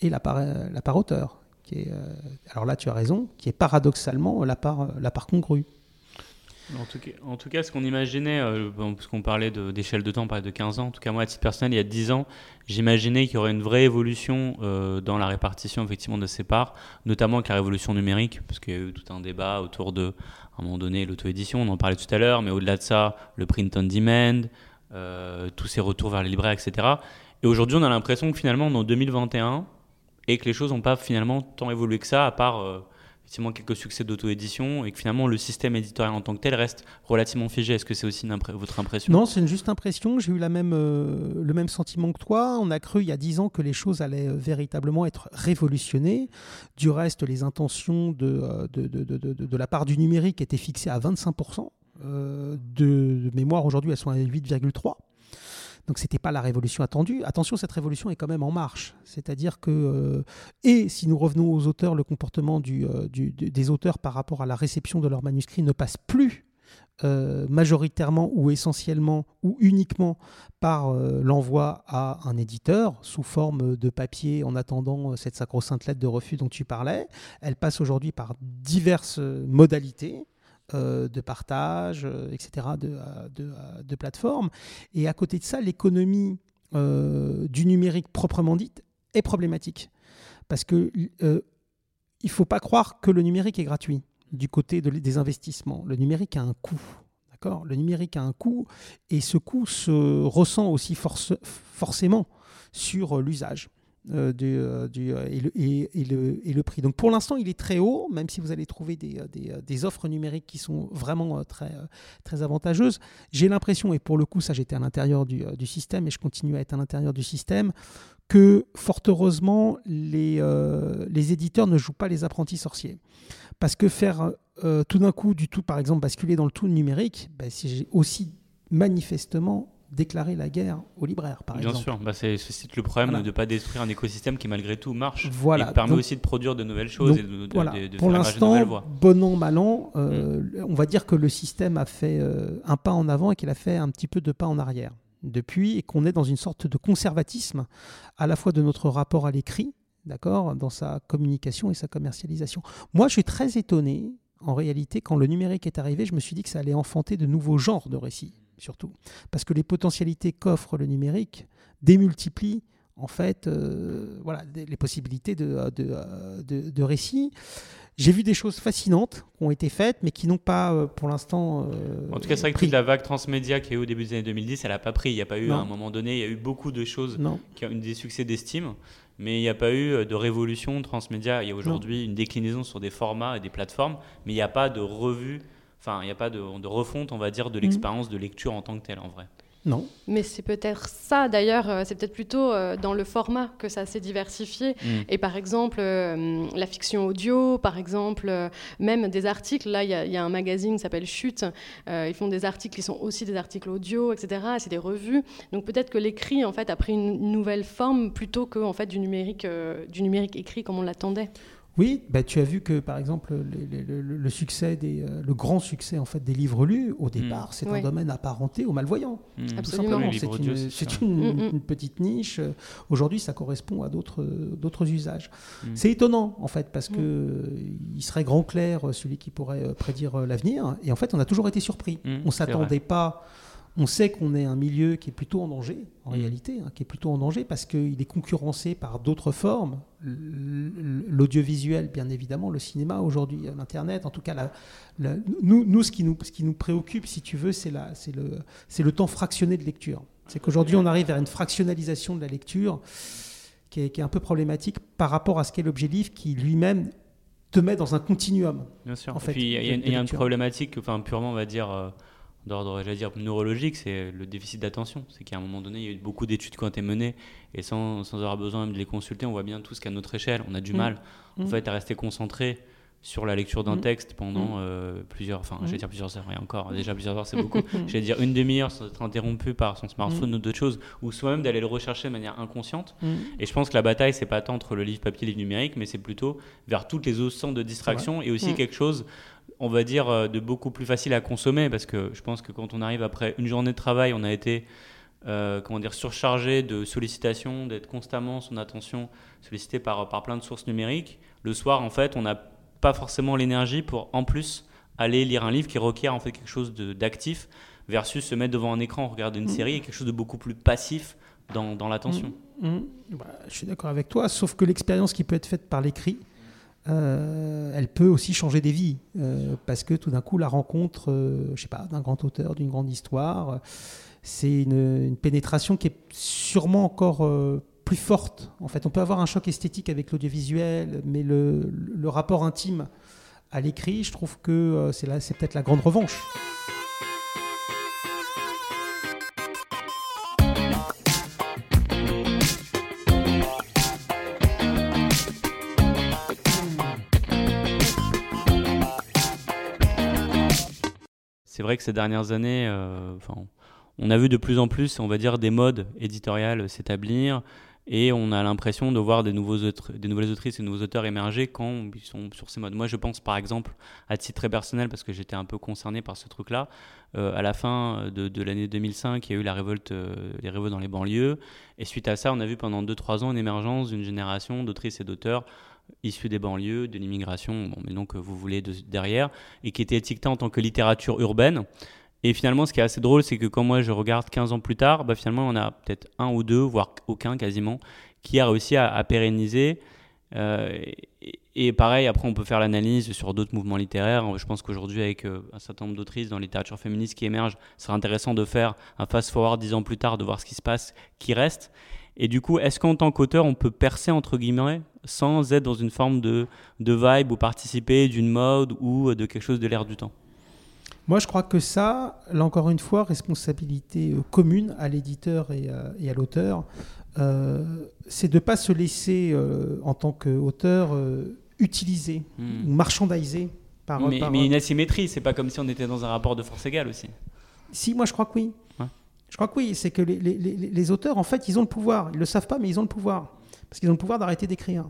et la part, la part auteur. Qui est, euh, alors là, tu as raison, qui est paradoxalement la part, la part congrue. En tout cas, ce qu'on imaginait, euh, parce qu'on parlait d'échelle de, temps, on parlait de 15 ans, en tout cas moi à titre personnel, il y a 10 ans, j'imaginais qu'il y aurait une vraie évolution euh, dans la répartition effectivement de ces parts, notamment avec la révolution numérique, parce qu'il y a eu tout un débat autour de, à un moment donné, l'auto-édition, on en parlait tout à l'heure, mais au-delà de ça, le print on demand, euh, tous ces retours vers les libraires, etc. Et aujourd'hui, on a l'impression que finalement, on est en 2021, et que les choses n'ont pas finalement tant évolué que ça, à part effectivement quelques succès d'auto-édition et que finalement le système éditorial en tant que tel reste relativement figé. Est-ce que c'est aussi votre impression? Non, c'est une juste impression. J'ai eu la même, euh, le même sentiment que toi. On a cru il y a dix ans que les choses allaient euh, véritablement être révolutionnées. Du reste, les intentions de, euh, de, de, de, de la part du numérique étaient fixées à 25%. de mémoire, aujourd'hui, elles sont à 8,3%. Donc c'était pas la révolution attendue. Attention, cette révolution est quand même en marche. C'est-à-dire que, euh, et si nous revenons aux auteurs, le comportement euh, des auteurs par rapport à la réception de leurs manuscrits ne passe plus euh, majoritairement ou essentiellement ou uniquement par l'envoi à un éditeur sous forme de papier en attendant cette sacro-sainte lettre de refus dont tu parlais. Elle passe aujourd'hui par diverses modalités. Euh, de partage, euh, etc., de, euh, de, plateformes. Et à côté de ça, l'économie du numérique proprement dite est problématique. Parce que il ne faut pas croire que le numérique est gratuit du côté des investissements. Le numérique a un coût. Le numérique a un coût et ce coût se ressent aussi forcément sur l'usage. Euh, et, le, prix. Donc pour l'instant, il est très haut, même si vous allez trouver des, des, des offres numériques qui sont vraiment très, très avantageuses. J'ai l'impression, et pour le coup, ça j'étais à l'intérieur du, système et je continue à être à l'intérieur du système, que fort heureusement, les, éditeurs ne jouent pas les apprentis sorciers. Parce que faire tout d'un coup du tout, par exemple, basculer dans le tout numérique, ben, c'est aussi manifestement déclarer la guerre aux libraires, par Bien exemple. sûr, bah c'est le problème de ne pas détruire un écosystème qui malgré tout marche voilà. et permet aussi de produire de nouvelles choses et de, voilà. de, de Pour l'instant, bon an, mal an, euh, mm. on va dire que le système a fait euh, un pas en avant et qu'il a fait un petit peu de pas en arrière depuis et qu'on est dans une sorte de conservatisme à la fois de notre rapport à l'écrit, d'accord, dans sa communication et sa commercialisation. Moi, je suis très étonné en réalité, quand le numérique est arrivé, je me suis dit que ça allait enfanter de nouveaux genres de récits surtout. Parce que les potentialités qu'offre le numérique démultiplient en fait euh, voilà, les possibilités de, de, de, récits. J'ai vu des choses fascinantes qui ont été faites, mais qui n'ont pas, euh, pour l'instant. Euh, en tout cas, c'est vrai que toute la vague transmédia qui est eu au début des années 2010, elle n'a pas pris. Il n'y a pas eu, à un moment donné, il y a eu beaucoup de choses qui ont eu des succès d'estime, mais il n'y a pas eu de révolution transmédia. Il y a aujourd'hui une déclinaison sur des formats et des plateformes, mais il n'y a pas de revue Enfin, il n'y a pas de, refonte, on va dire, de mm. l'expérience de lecture en tant que telle, en vrai. Non. Mais c'est peut-être ça, d'ailleurs, euh, c'est peut-être plutôt euh, dans le format que ça s'est diversifié. Mm. Et par exemple, euh, la fiction audio, par exemple, même des articles. Là, il y, a un magazine qui s'appelle Chute. ils font des articles qui sont aussi des articles audio, etc. C'est des revues. Donc peut-être que l'écrit, en fait, a pris une nouvelle forme plutôt que en fait, du, numérique, du numérique écrit comme on l'attendait. Oui, bah, tu as vu que par exemple le, succès des, euh, le grand succès en fait des livres lus au départ, mm. c'est un domaine apparenté aux malvoyants. Mm. Absolument. C'est une, mm, petite niche. Aujourd'hui, ça correspond à d'autres d'autres usages. C'est étonnant en fait parce que il serait grand clair celui qui pourrait euh, prédire euh, l'avenir et en fait on a toujours été surpris. on s'attendait pas on sait qu'on est un milieu qui est plutôt en danger, en mm. réalité, hein, qui est plutôt en danger parce qu'il est concurrencé par d'autres formes, l'audiovisuel bien évidemment, le cinéma aujourd'hui, l'Internet, en tout cas, nous, nous, ce, qui nous, ce qui nous préoccupe, si tu veux, c'est le, le temps fractionné de lecture. C'est qu'aujourd'hui, on arrive vers une fractionnalisation de la lecture qui est, un peu problématique par rapport à ce qu'est l'objet livre qui lui-même te met dans un continuum. Bien sûr. En fait, puis il y, a une problématique, enfin purement on va dire euh, d'ordre, j'allais dire, neurologique, c'est le déficit d'attention. C'est qu'à un moment donné, il y a eu beaucoup d'études qui ont été menées, et sans, sans avoir besoin de les consulter, on voit bien tout ce qu'à notre échelle, on a du mmh. mal, en mmh. fait, à rester concentré sur la lecture d'un mmh. texte pendant euh, plusieurs, enfin, j'allais dire plusieurs heures, et encore, déjà plusieurs heures, c'est beaucoup. j'allais dire une demi-heure sans être interrompu par son smartphone ou d'autres choses, ou soi-même d'aller le rechercher de manière inconsciente. Et je pense que la bataille, c'est pas tant entre le livre papier et le livre numérique, mais c'est plutôt vers toutes les autres centres de distraction, et aussi quelque chose on va dire, euh, de beaucoup plus facile à consommer parce que je pense que quand on arrive après une journée de travail, on a été euh, comment dire, surchargé de sollicitations, d'être constamment son attention sollicité par, par plein de sources numériques. Le soir, en fait, on n'a pas forcément l'énergie pour en plus aller lire un livre qui requiert en fait quelque chose d'actif versus se mettre devant un écran, regarder une mmh. série et quelque chose de beaucoup plus passif dans, dans l'attention. Mmh. Mmh. Bah, je suis d'accord avec toi, sauf que l'expérience qui peut être faite par l'écrit, euh, elle peut aussi changer des vies. Euh, parce que tout d'un coup, la rencontre, euh, je sais pas, d'un grand auteur, d'une grande histoire, c'est une, pénétration qui est sûrement encore plus forte. En fait, on peut avoir un choc esthétique avec l'audiovisuel, mais le, le, rapport intime à l'écrit, je trouve que c'est peut-être la grande revanche. Vrai que ces dernières années, euh, on a vu de plus en plus, on va dire, des modes éditoriales s'établir et on a l'impression de voir des, nouveaux des nouvelles autrices et nouveaux auteurs émerger quand ils sont sur ces modes. Moi, je pense par exemple, à titre très personnel, parce que j'étais un peu concerné par ce truc-là, euh, à la fin de, l'année 2005, il y a eu la révolte, euh, les révoltes dans les banlieues, et suite à ça, on a vu pendant 2-3 ans une émergence d'une génération d'autrices et d'auteurs issus des banlieues, de l'immigration, bon, mais donc vous voulez derrière, et qui était étiqueté en tant que littérature urbaine. Et finalement, ce qui est assez drôle, c'est que quand moi je regarde 15 ans plus tard, bah, finalement, on a peut-être un ou deux, voire aucun quasiment, qui a réussi à, pérenniser. Euh, et, pareil, après, on peut faire l'analyse sur d'autres mouvements littéraires. Je pense qu'aujourd'hui, avec euh, un certain nombre d'autrices dans la littérature féministe qui émergent, ce serait intéressant de faire un fast-forward dix ans plus tard, de voir ce qui se passe, qui reste. Et du coup, est-ce qu'en tant qu'auteur, on peut percer, entre guillemets, sans être dans une forme de, de vibe ou participer d'une mode ou de quelque chose de l'air du temps? Moi, je crois que ça, là encore une fois, responsabilité euh, commune à l'éditeur et, à, l'auteur, euh, c'est de ne pas se laisser, euh, en tant qu'auteur, utiliser hmm. ou marchandiser par. Mais, par, mais une asymétrie, c'est pas comme si on était dans un rapport de force égale aussi. Si, moi, je crois que oui. Je crois que oui, c'est que les, les, les, auteurs, en fait, ils ont le pouvoir. Ils le savent pas, mais ils ont le pouvoir. Parce qu'ils ont le pouvoir d'arrêter d'écrire.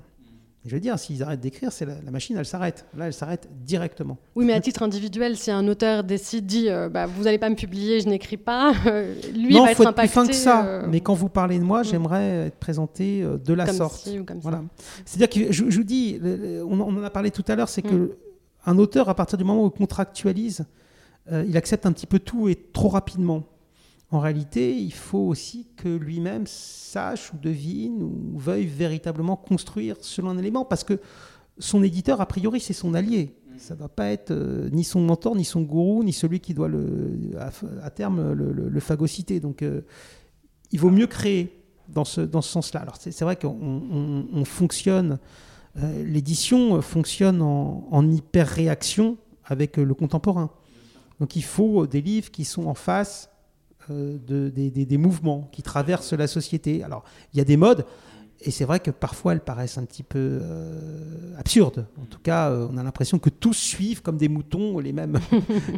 Je veux dire, s'ils arrêtent d'écrire, c'est la, machine, elle s'arrête. Là, elle s'arrête directement. Oui, mais à titre individuel, si un auteur décide, dit, euh, bah, vous n'allez pas me publier, je n'écris pas, euh, lui non, va faut être, impacté. Plus fin que ça. Euh, mais quand vous parlez de moi, j'aimerais être présenté de la sorte. voilà. C'est-à-dire que je, vous dis, on, en a parlé tout à l'heure, c'est qu'un que mm. un auteur, à partir du moment où il contractualise, il accepte un petit peu tout et trop rapidement en réalité, il faut aussi que lui-même sache ou devine ou veuille véritablement construire selon un élément, parce que son éditeur, a priori, c'est son allié. Mm. Ça ne doit pas être euh, ni son mentor, ni son gourou, ni celui qui doit le, à, terme le, phagocyter. Donc, euh, il vaut mieux créer dans ce, dans ce sens-là. Alors, c'est vrai qu'on fonctionne, euh, l'édition fonctionne en, en hyper-réaction avec le contemporain. Donc, il faut des livres qui sont en face de, des, mouvements qui traversent la société. Alors, il y a des modes, et c'est vrai que parfois elles paraissent un petit peu euh, absurdes. En tout cas, euh, on a l'impression que tous suivent comme des moutons les mêmes,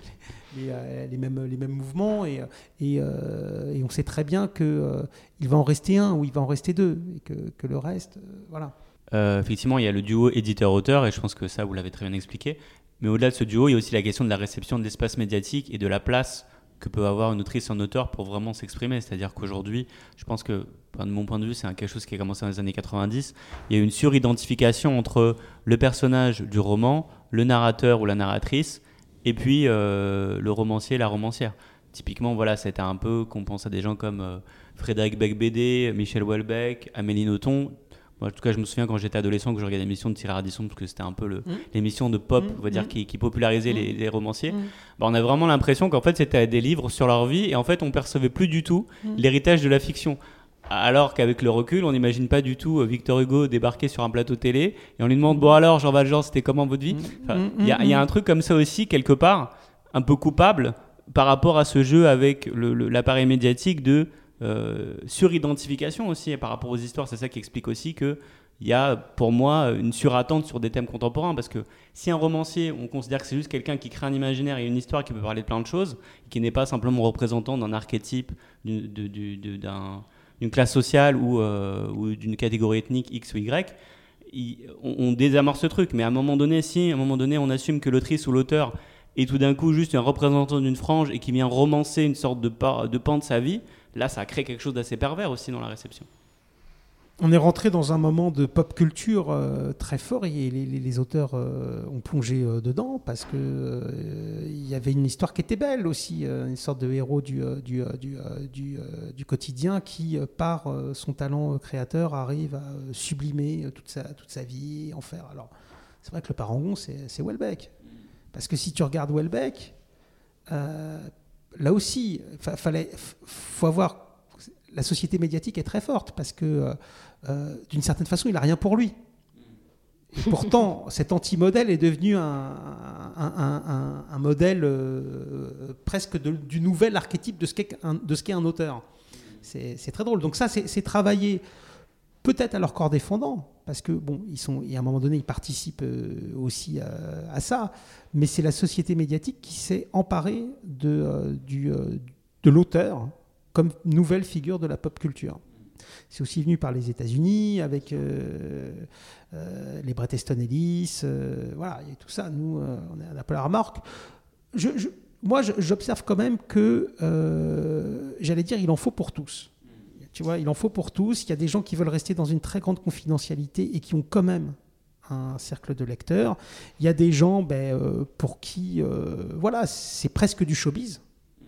les, mêmes, les mêmes mouvements, et, et, on sait très bien qu'il va en rester un ou il va en rester deux, et que, que le reste, voilà. effectivement, il y a le duo éditeur-auteur, et je pense que ça, vous l'avez très bien expliqué. Mais au-delà de ce duo, il y a aussi la question de la réception de l'espace médiatique et de la place que peut avoir une autrice en auteur pour vraiment s'exprimer. C'est-à-dire qu'aujourd'hui, je pense que, de mon point de vue, c'est quelque chose qui a commencé dans les années 90. Il y a une suridentification entre le personnage du roman, le narrateur ou la narratrice, et puis euh, le romancier, la romancière. Typiquement, voilà, c'était un peu qu'on pense à des gens comme euh, Frédéric Becbédé, Michel Houellebecq, Amélie Nothomb, en tout cas, je me souviens quand j'étais adolescent que je regardais l'émission de Thierry Ardisson, parce que c'était un peu mmh. l'émission de pop, mmh. on va dire, mmh. qui, popularisait les, romanciers. Bah, on a vraiment l'impression qu'en fait, c'était des livres sur leur vie, et en fait, on percevait plus du tout l'héritage de la fiction. Alors qu'avec le recul, on n'imagine pas du tout euh, Victor Hugo débarquer sur un plateau télé et on lui demande Bon, alors, Jean Valjean, c'était comment votre vie? Il y, a un truc comme ça aussi, quelque part, un peu coupable par rapport à ce jeu avec l'appareil médiatique de euh, suridentification aussi par rapport aux histoires. C'est ça qui explique aussi qu'il y a pour moi une surattente sur des thèmes contemporains parce que si un romancier, on considère que c'est juste quelqu'un qui crée un imaginaire et une histoire qui peut parler de plein de choses, qui n'est pas simplement représentant d'un archétype, d'une classe sociale ou, euh, ou d'une catégorie ethnique X ou Y, on, on, désamorce ce truc. Mais à un moment donné, si à un moment donné on assume que l'autrice ou l'auteur est tout d'un coup juste un représentant d'une frange et qui vient romancer une sorte de, de pan de sa vie, là, ça a créé quelque chose d'assez pervers aussi dans la réception. On est rentré dans un moment de pop culture euh, très fort et les, auteurs euh, ont plongé euh, dedans parce que il y avait une histoire qui était belle aussi, une sorte de héros du, du, du, du quotidien qui, par son talent créateur, arrive à sublimer toute sa, toute sa vie, en faire. Alors, c'est vrai que le parangon, c'est Welbeck. Parce que si tu regardes Welbeck, là aussi, il fallait, faut avoir. La société médiatique est très forte parce que, euh, euh, d'une certaine façon, il n'a rien pour lui. Et pourtant, cet anti-modèle est devenu un, un, modèle euh, presque du nouvel archétype de ce qu'est un, un, auteur. C'est très drôle. Donc ça, c'est travailler peut-être à leur corps défendant, parce que bon, ils sont, à un moment donné, ils participent euh, aussi à, ça, mais c'est la société médiatique qui s'est emparée de, euh, euh, de l'auteur comme nouvelle figure de la pop culture. C'est aussi venu par les États-Unis avec les Bret Easton Ellis, voilà, et tout ça. Nous, on est un peu la remorque. Je, moi, j'observe quand même que, j'allais dire, il en faut pour tous. Tu vois, il en faut pour tous. Il y a des gens qui veulent rester dans une très grande confidentialité et qui ont quand même un cercle de lecteurs. Il y a des gens ben, euh, pour qui, euh, voilà, c'est presque du showbiz,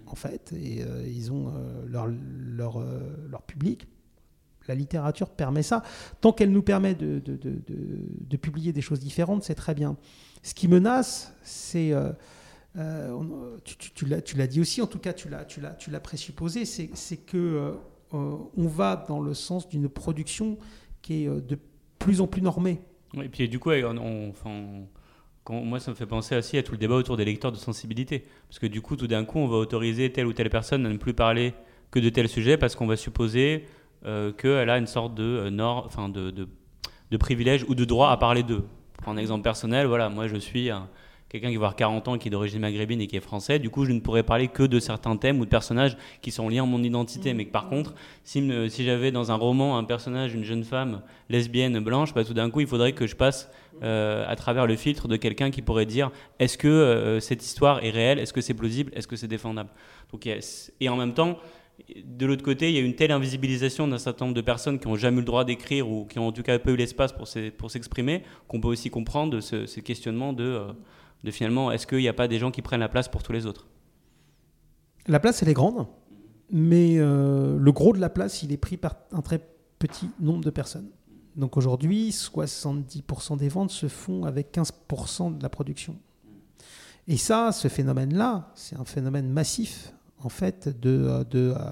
en fait, et euh, ils ont leur, leur, leur, public. La littérature permet ça. Tant qu'elle nous permet de, de, de, de, publier des choses différentes, c'est très bien. Ce qui menace, c'est... tu, tu, tu l'as dit aussi, en tout cas tu l'as présupposé, c'est que on va dans le sens d'une production qui est de plus en plus normée. et puis du coup, on, moi, ça me fait penser aussi à tout le débat autour des lecteurs de sensibilité. Parce que du coup, tout d'un coup, on va autoriser telle ou telle personne à ne plus parler que de tel sujet parce qu'on va supposer euh, qu'elle a une sorte de, euh, enfin de, de, privilège ou de droit à parler d'eux. Pour un exemple personnel, voilà, moi je suis quelqu'un qui va avoir 40 ans, qui est d'origine maghrébine et qui est français. Du coup, je ne pourrais parler que de certains thèmes ou de personnages qui sont liés à mon identité. Mais que par contre, si, si j'avais dans un roman un personnage, une jeune femme lesbienne, blanche, bah, tout d'un coup, il faudrait que je passe euh, à travers le filtre de quelqu'un qui pourrait dire est-ce que cette histoire est réelle? Est-ce que c'est plausible? Est-ce que c'est défendable? Donc, Et en même temps, de l'autre côté, il y a une telle invisibilisation d'un certain nombre de personnes qui n'ont jamais eu le droit d'écrire ou qui ont en tout cas pas eu l'espace pour s'exprimer, qu'on peut aussi comprendre de ce, questionnement euh, de, finalement, est-ce qu'il n'y a pas des gens qui prennent la place pour tous les autres? La place, elle est grande, mais euh, le gros de la place, il est pris par un très petit nombre de personnes. Donc aujourd'hui, 70% des ventes se font avec 15% de la production. Et ça, ce phénomène-là, c'est un phénomène massif en fait, de, euh, de, euh,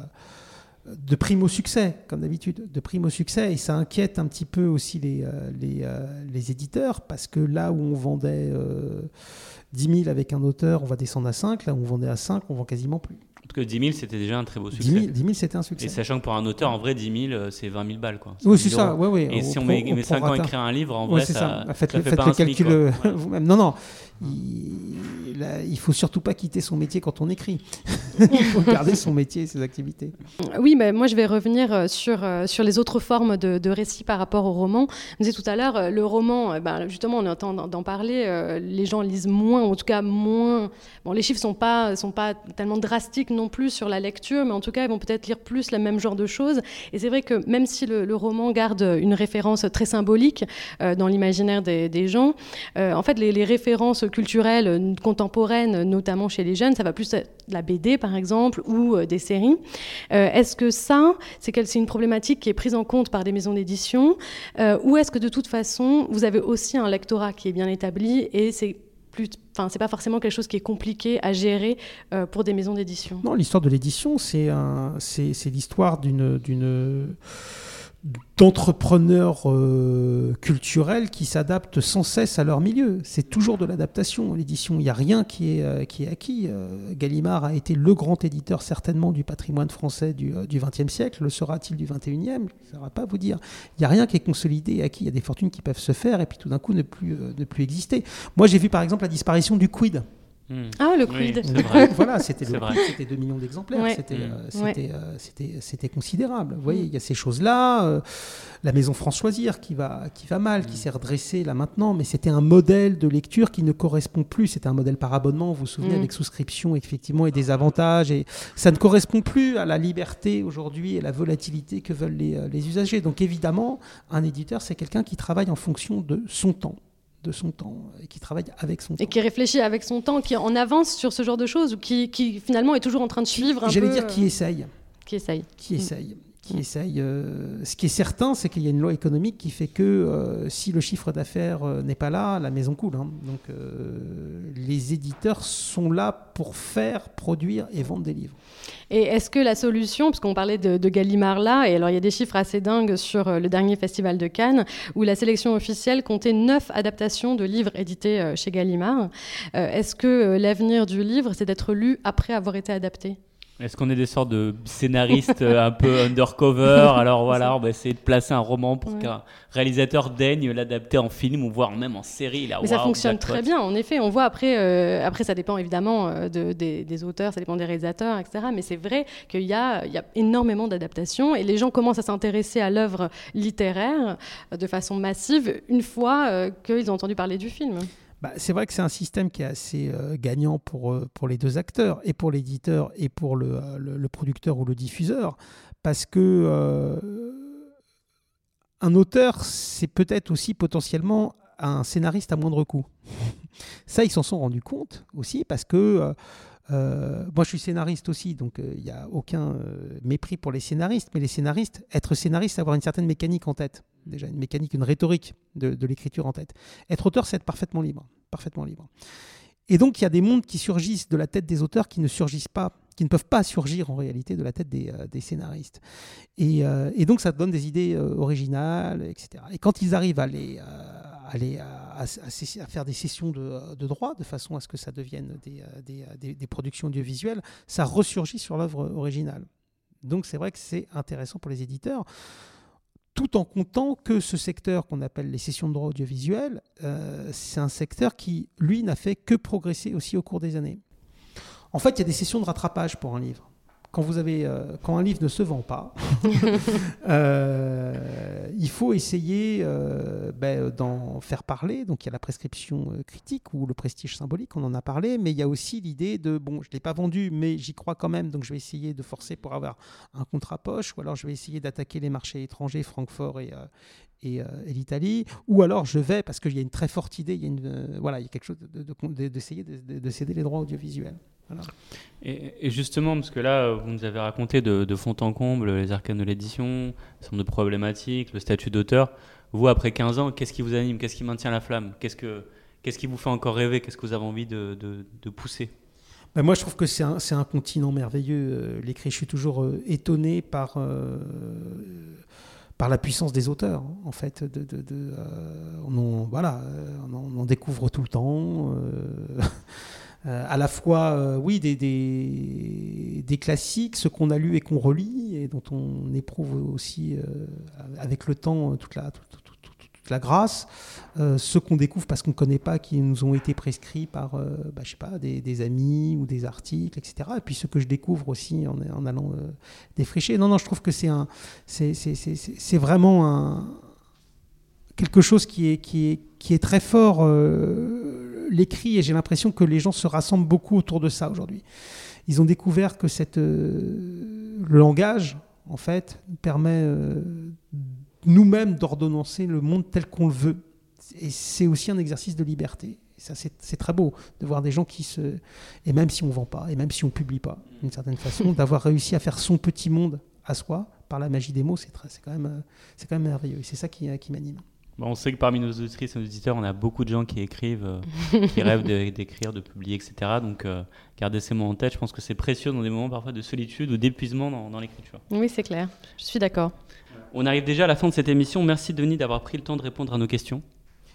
de prime au succès, comme d'habitude, de prime au succès. Et ça inquiète un petit peu aussi les, euh, les, les éditeurs, parce que là où on vendait 10 000 avec un auteur, on va descendre à 5. Là où on vendait à 5, on vend quasiment plus. Cas, 10 000, c'était déjà un très beau succès. 10 000, c'était un succès. Et sachant que pour un auteur, en vrai, 10 000, c'est 20 000 balles. Quoi. Oui, c'est ça. Ouais, ouais, et si on met, 5 ans à écrire un livre, en vrai, ça, ça. Faites, le, faites le calcul vous-même. Non, non il, ne faut surtout pas quitter son métier quand on écrit. il faut garder son métier et ses activités. Oui, mais moi je vais revenir euh, sur, euh, sur les autres formes de, de récits par rapport au roman. Vous disais tout à l'heure, euh, le roman, ben, justement, on est en train d'en parler, les gens lisent moins, en tout cas moins. Bon, les chiffres sont pas sont pas tellement drastiques non plus sur la lecture, mais en tout cas, ils vont peut-être lire plus le même genre de choses. Et c'est vrai que même si le, roman garde une référence très symbolique dans l'imaginaire des, gens, en fait, les, références culturelle euh, contemporaine, notamment chez les jeunes, ça va plus être la BD par exemple ou euh, des séries. Euh, est-ce que ça, c'est une problématique qui est prise en compte par des maisons d'édition ou est-ce que de toute façon, vous avez aussi un lectorat qui est bien établi et c'est c'est pas forcément quelque chose qui est compliqué à gérer pour des maisons d'édition. Non, l'histoire de l'édition, c'est l'histoire d'une d'entrepreneurs euh, culturels qui s'adaptent sans cesse à leur milieu. C'est toujours de l'adaptation, l'édition. Il n'y a rien qui est, euh, qui est acquis. Euh, Gallimard a été le grand éditeur certainement du patrimoine français du XXe siècle. Le sera-t-il du XXIe? Ça ne va pas vous dire. Il n'y a rien qui est consolidé et acquis. Il y a des fortunes qui peuvent se faire et puis tout d'un coup ne plus, ne plus exister. Moi, j'ai vu par exemple la disparition du quid. Ah, le quid. voilà, c'était 2 millions d'exemplaires. Euh, c'était considérable. Vous voyez, il y a ces choses-là. Euh, la maison Françoisire qui va, qui va mal, qui hmm. s'est redressée là maintenant, mais c'était un modèle de lecture qui ne correspond plus. C'était un modèle par abonnement, vous vous souvenez, avec souscription, effectivement, et des avantages. Et ça ne correspond plus à la liberté aujourd'hui et la volatilité que veulent les, les usagers. Donc évidemment, un éditeur, c'est quelqu'un qui travaille en fonction de son temps de son temps et qui travaille avec son temps. Et qui réfléchit avec son temps, qui en avance sur ce genre de choses, ou qui, qui finalement est toujours en train de suivre un J'allais dire qui euh, essaye. Qui essaye. Qui mm. essaye. Euh, ce qui est certain, c'est qu'il y a une loi économique qui fait que euh, si le chiffre d'affaires n'est pas là, la maison coule. Hein. Donc les éditeurs sont là pour faire, produire et vendre des livres. Et est-ce que la solution, parce qu'on parlait de, Gallimard là, et alors il y a des chiffres assez dingues sur euh, le dernier festival de Cannes, où la sélection officielle comptait neuf adaptations de livres édités euh, chez Gallimard. Euh, est-ce que l'avenir du livre, c'est d'être lu après avoir été adapté? Est-ce qu'on est des sortes de scénaristes euh, un peu undercover? Alors voilà, on va essayer de placer un roman pour qu'un réalisateur daigne l'adapter en film ou voire même en série. Là, Mais ça fonctionne très bien, en effet. On voit après, euh, après ça dépend évidemment euh, de, des, auteurs, ça dépend des réalisateurs, etc. Mais c'est vrai qu'il y a, il y a énormément d'adaptations et les gens commencent à s'intéresser à l'œuvre littéraire de façon massive une fois qu'ils ont entendu parler du film. Bah, c'est vrai que c'est un système qui est assez euh, gagnant pour, euh, pour les deux acteurs, et pour l'éditeur et pour le, euh, le, producteur ou le diffuseur, parce que un auteur, c'est peut-être aussi potentiellement un scénariste à moindre coût. Ça, ils s'en sont rendus compte aussi, parce que euh, moi, je suis scénariste aussi, donc il n'y a aucun mépris pour les scénaristes, mais les scénaristes, être scénariste, avoir une certaine mécanique en tête déjà une mécanique, une rhétorique de, l'écriture en tête. Être auteur, c'est être parfaitement libre, parfaitement libre. Et donc, il y a des mondes qui surgissent de la tête des auteurs qui ne surgissent pas qui ne peuvent pas surgir en réalité de la tête des, scénaristes. Et, donc ça donne des idées originales, etc. Et quand ils arrivent à les aller à, faire des sessions de, droit de façon à ce que ça devienne des, des productions audiovisuelles, ça ressurgit sur l'œuvre originale. Donc c'est vrai que c'est intéressant pour les éditeurs tout en comptant que ce secteur qu'on appelle les sessions de droit audiovisuel, euh, c'est un secteur qui, lui, n'a fait que progresser aussi au cours des années. En fait, il y a des sessions de rattrapage pour un livre quand, vous avez, euh, quand un livre ne se vend pas, euh, il faut essayer euh, ben, d'en faire parler. Donc il y a la prescription critique ou le prestige symbolique, on en a parlé, mais il y a aussi l'idée de, bon, je ne l'ai pas vendu, mais j'y crois quand même, donc je vais essayer de forcer pour avoir un contrat poche, ou alors je vais essayer d'attaquer les marchés étrangers, Francfort et, et, l'Italie, ou alors je vais, parce qu'il y a une très forte idée, il y a, une, voilà, il y a quelque chose d'essayer de, de, de, céder les droits audiovisuels. Et, justement, parce que là, vous nous avez raconté de, fond en comble les arcanes de l'édition, le de problématiques, le statut d'auteur. Vous, après 15 ans, qu'est-ce qui vous anime? Qu'est-ce qui maintient la flamme? Qu'est-ce que Qu'est-ce qui vous fait encore rêver? Qu'est-ce que vous avez envie de, de, pousser? Ben moi, je trouve que c'est un, un, continent merveilleux. Euh, l'écrit, je suis toujours euh, étonné par, euh, par la puissance des auteurs, en fait. De, de on, voilà, on, en découvre tout le temps. Euh, à la fois, euh, oui, des, classiques, ce qu'on a lu et qu'on relit, et dont on éprouve aussi euh, avec le temps toute la, grâce, ceux qu'on découvre parce qu'on ne connaît pas, qui nous ont été prescrits par bah, je sais pas, des, amis ou des articles, etc. Et puis ceux que je découvre aussi en, allant défricher. Non, non, je trouve que c'est un, c'est vraiment quelque chose qui est très fort l'écrit et j'ai l'impression que les gens se rassemblent beaucoup autour de ça aujourd'hui. Ils ont découvert que cette, euh, le langage, en fait, permet euh, nous-mêmes d'ordonnancer le monde tel qu'on le veut. Et c'est aussi un exercice de liberté. Ça, c'est très beau de voir des gens qui se. Et même si on ne vend pas, et même si on ne publie pas, d'une certaine façon, d'avoir réussi à faire son petit monde à soi par la magie des mots, c'est quand, même, euh, quand même merveilleux. Et c'est ça qui, qui m'anime on sait que parmi nos auditrices et nos auditeurs, on a beaucoup de gens qui écrivent, euh, qui rêvent d'écrire, de, publier, etc. Donc, euh, gardez ces mots en tête. Je pense que c'est précieux dans des moments parfois de solitude ou d'épuisement dans, l'écriture. Oui, c'est clair. Je suis d'accord. On arrive déjà à la fin de cette émission. Merci Denis d'avoir pris le temps de répondre à nos questions.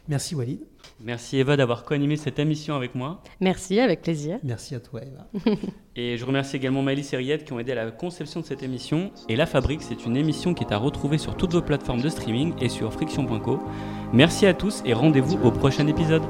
Merci Walid. Merci Eva d'avoir co-animé cette émission avec moi. Merci, avec plaisir. Merci à toi Eva. et je remercie également Maëlys et Riette qui ont aidé à la conception de cette émission. Et La Fabrique, c'est une émission qui est à retrouver sur toutes vos plateformes de streaming et sur friction.co. Merci à tous et rendez-vous au prochain épisode.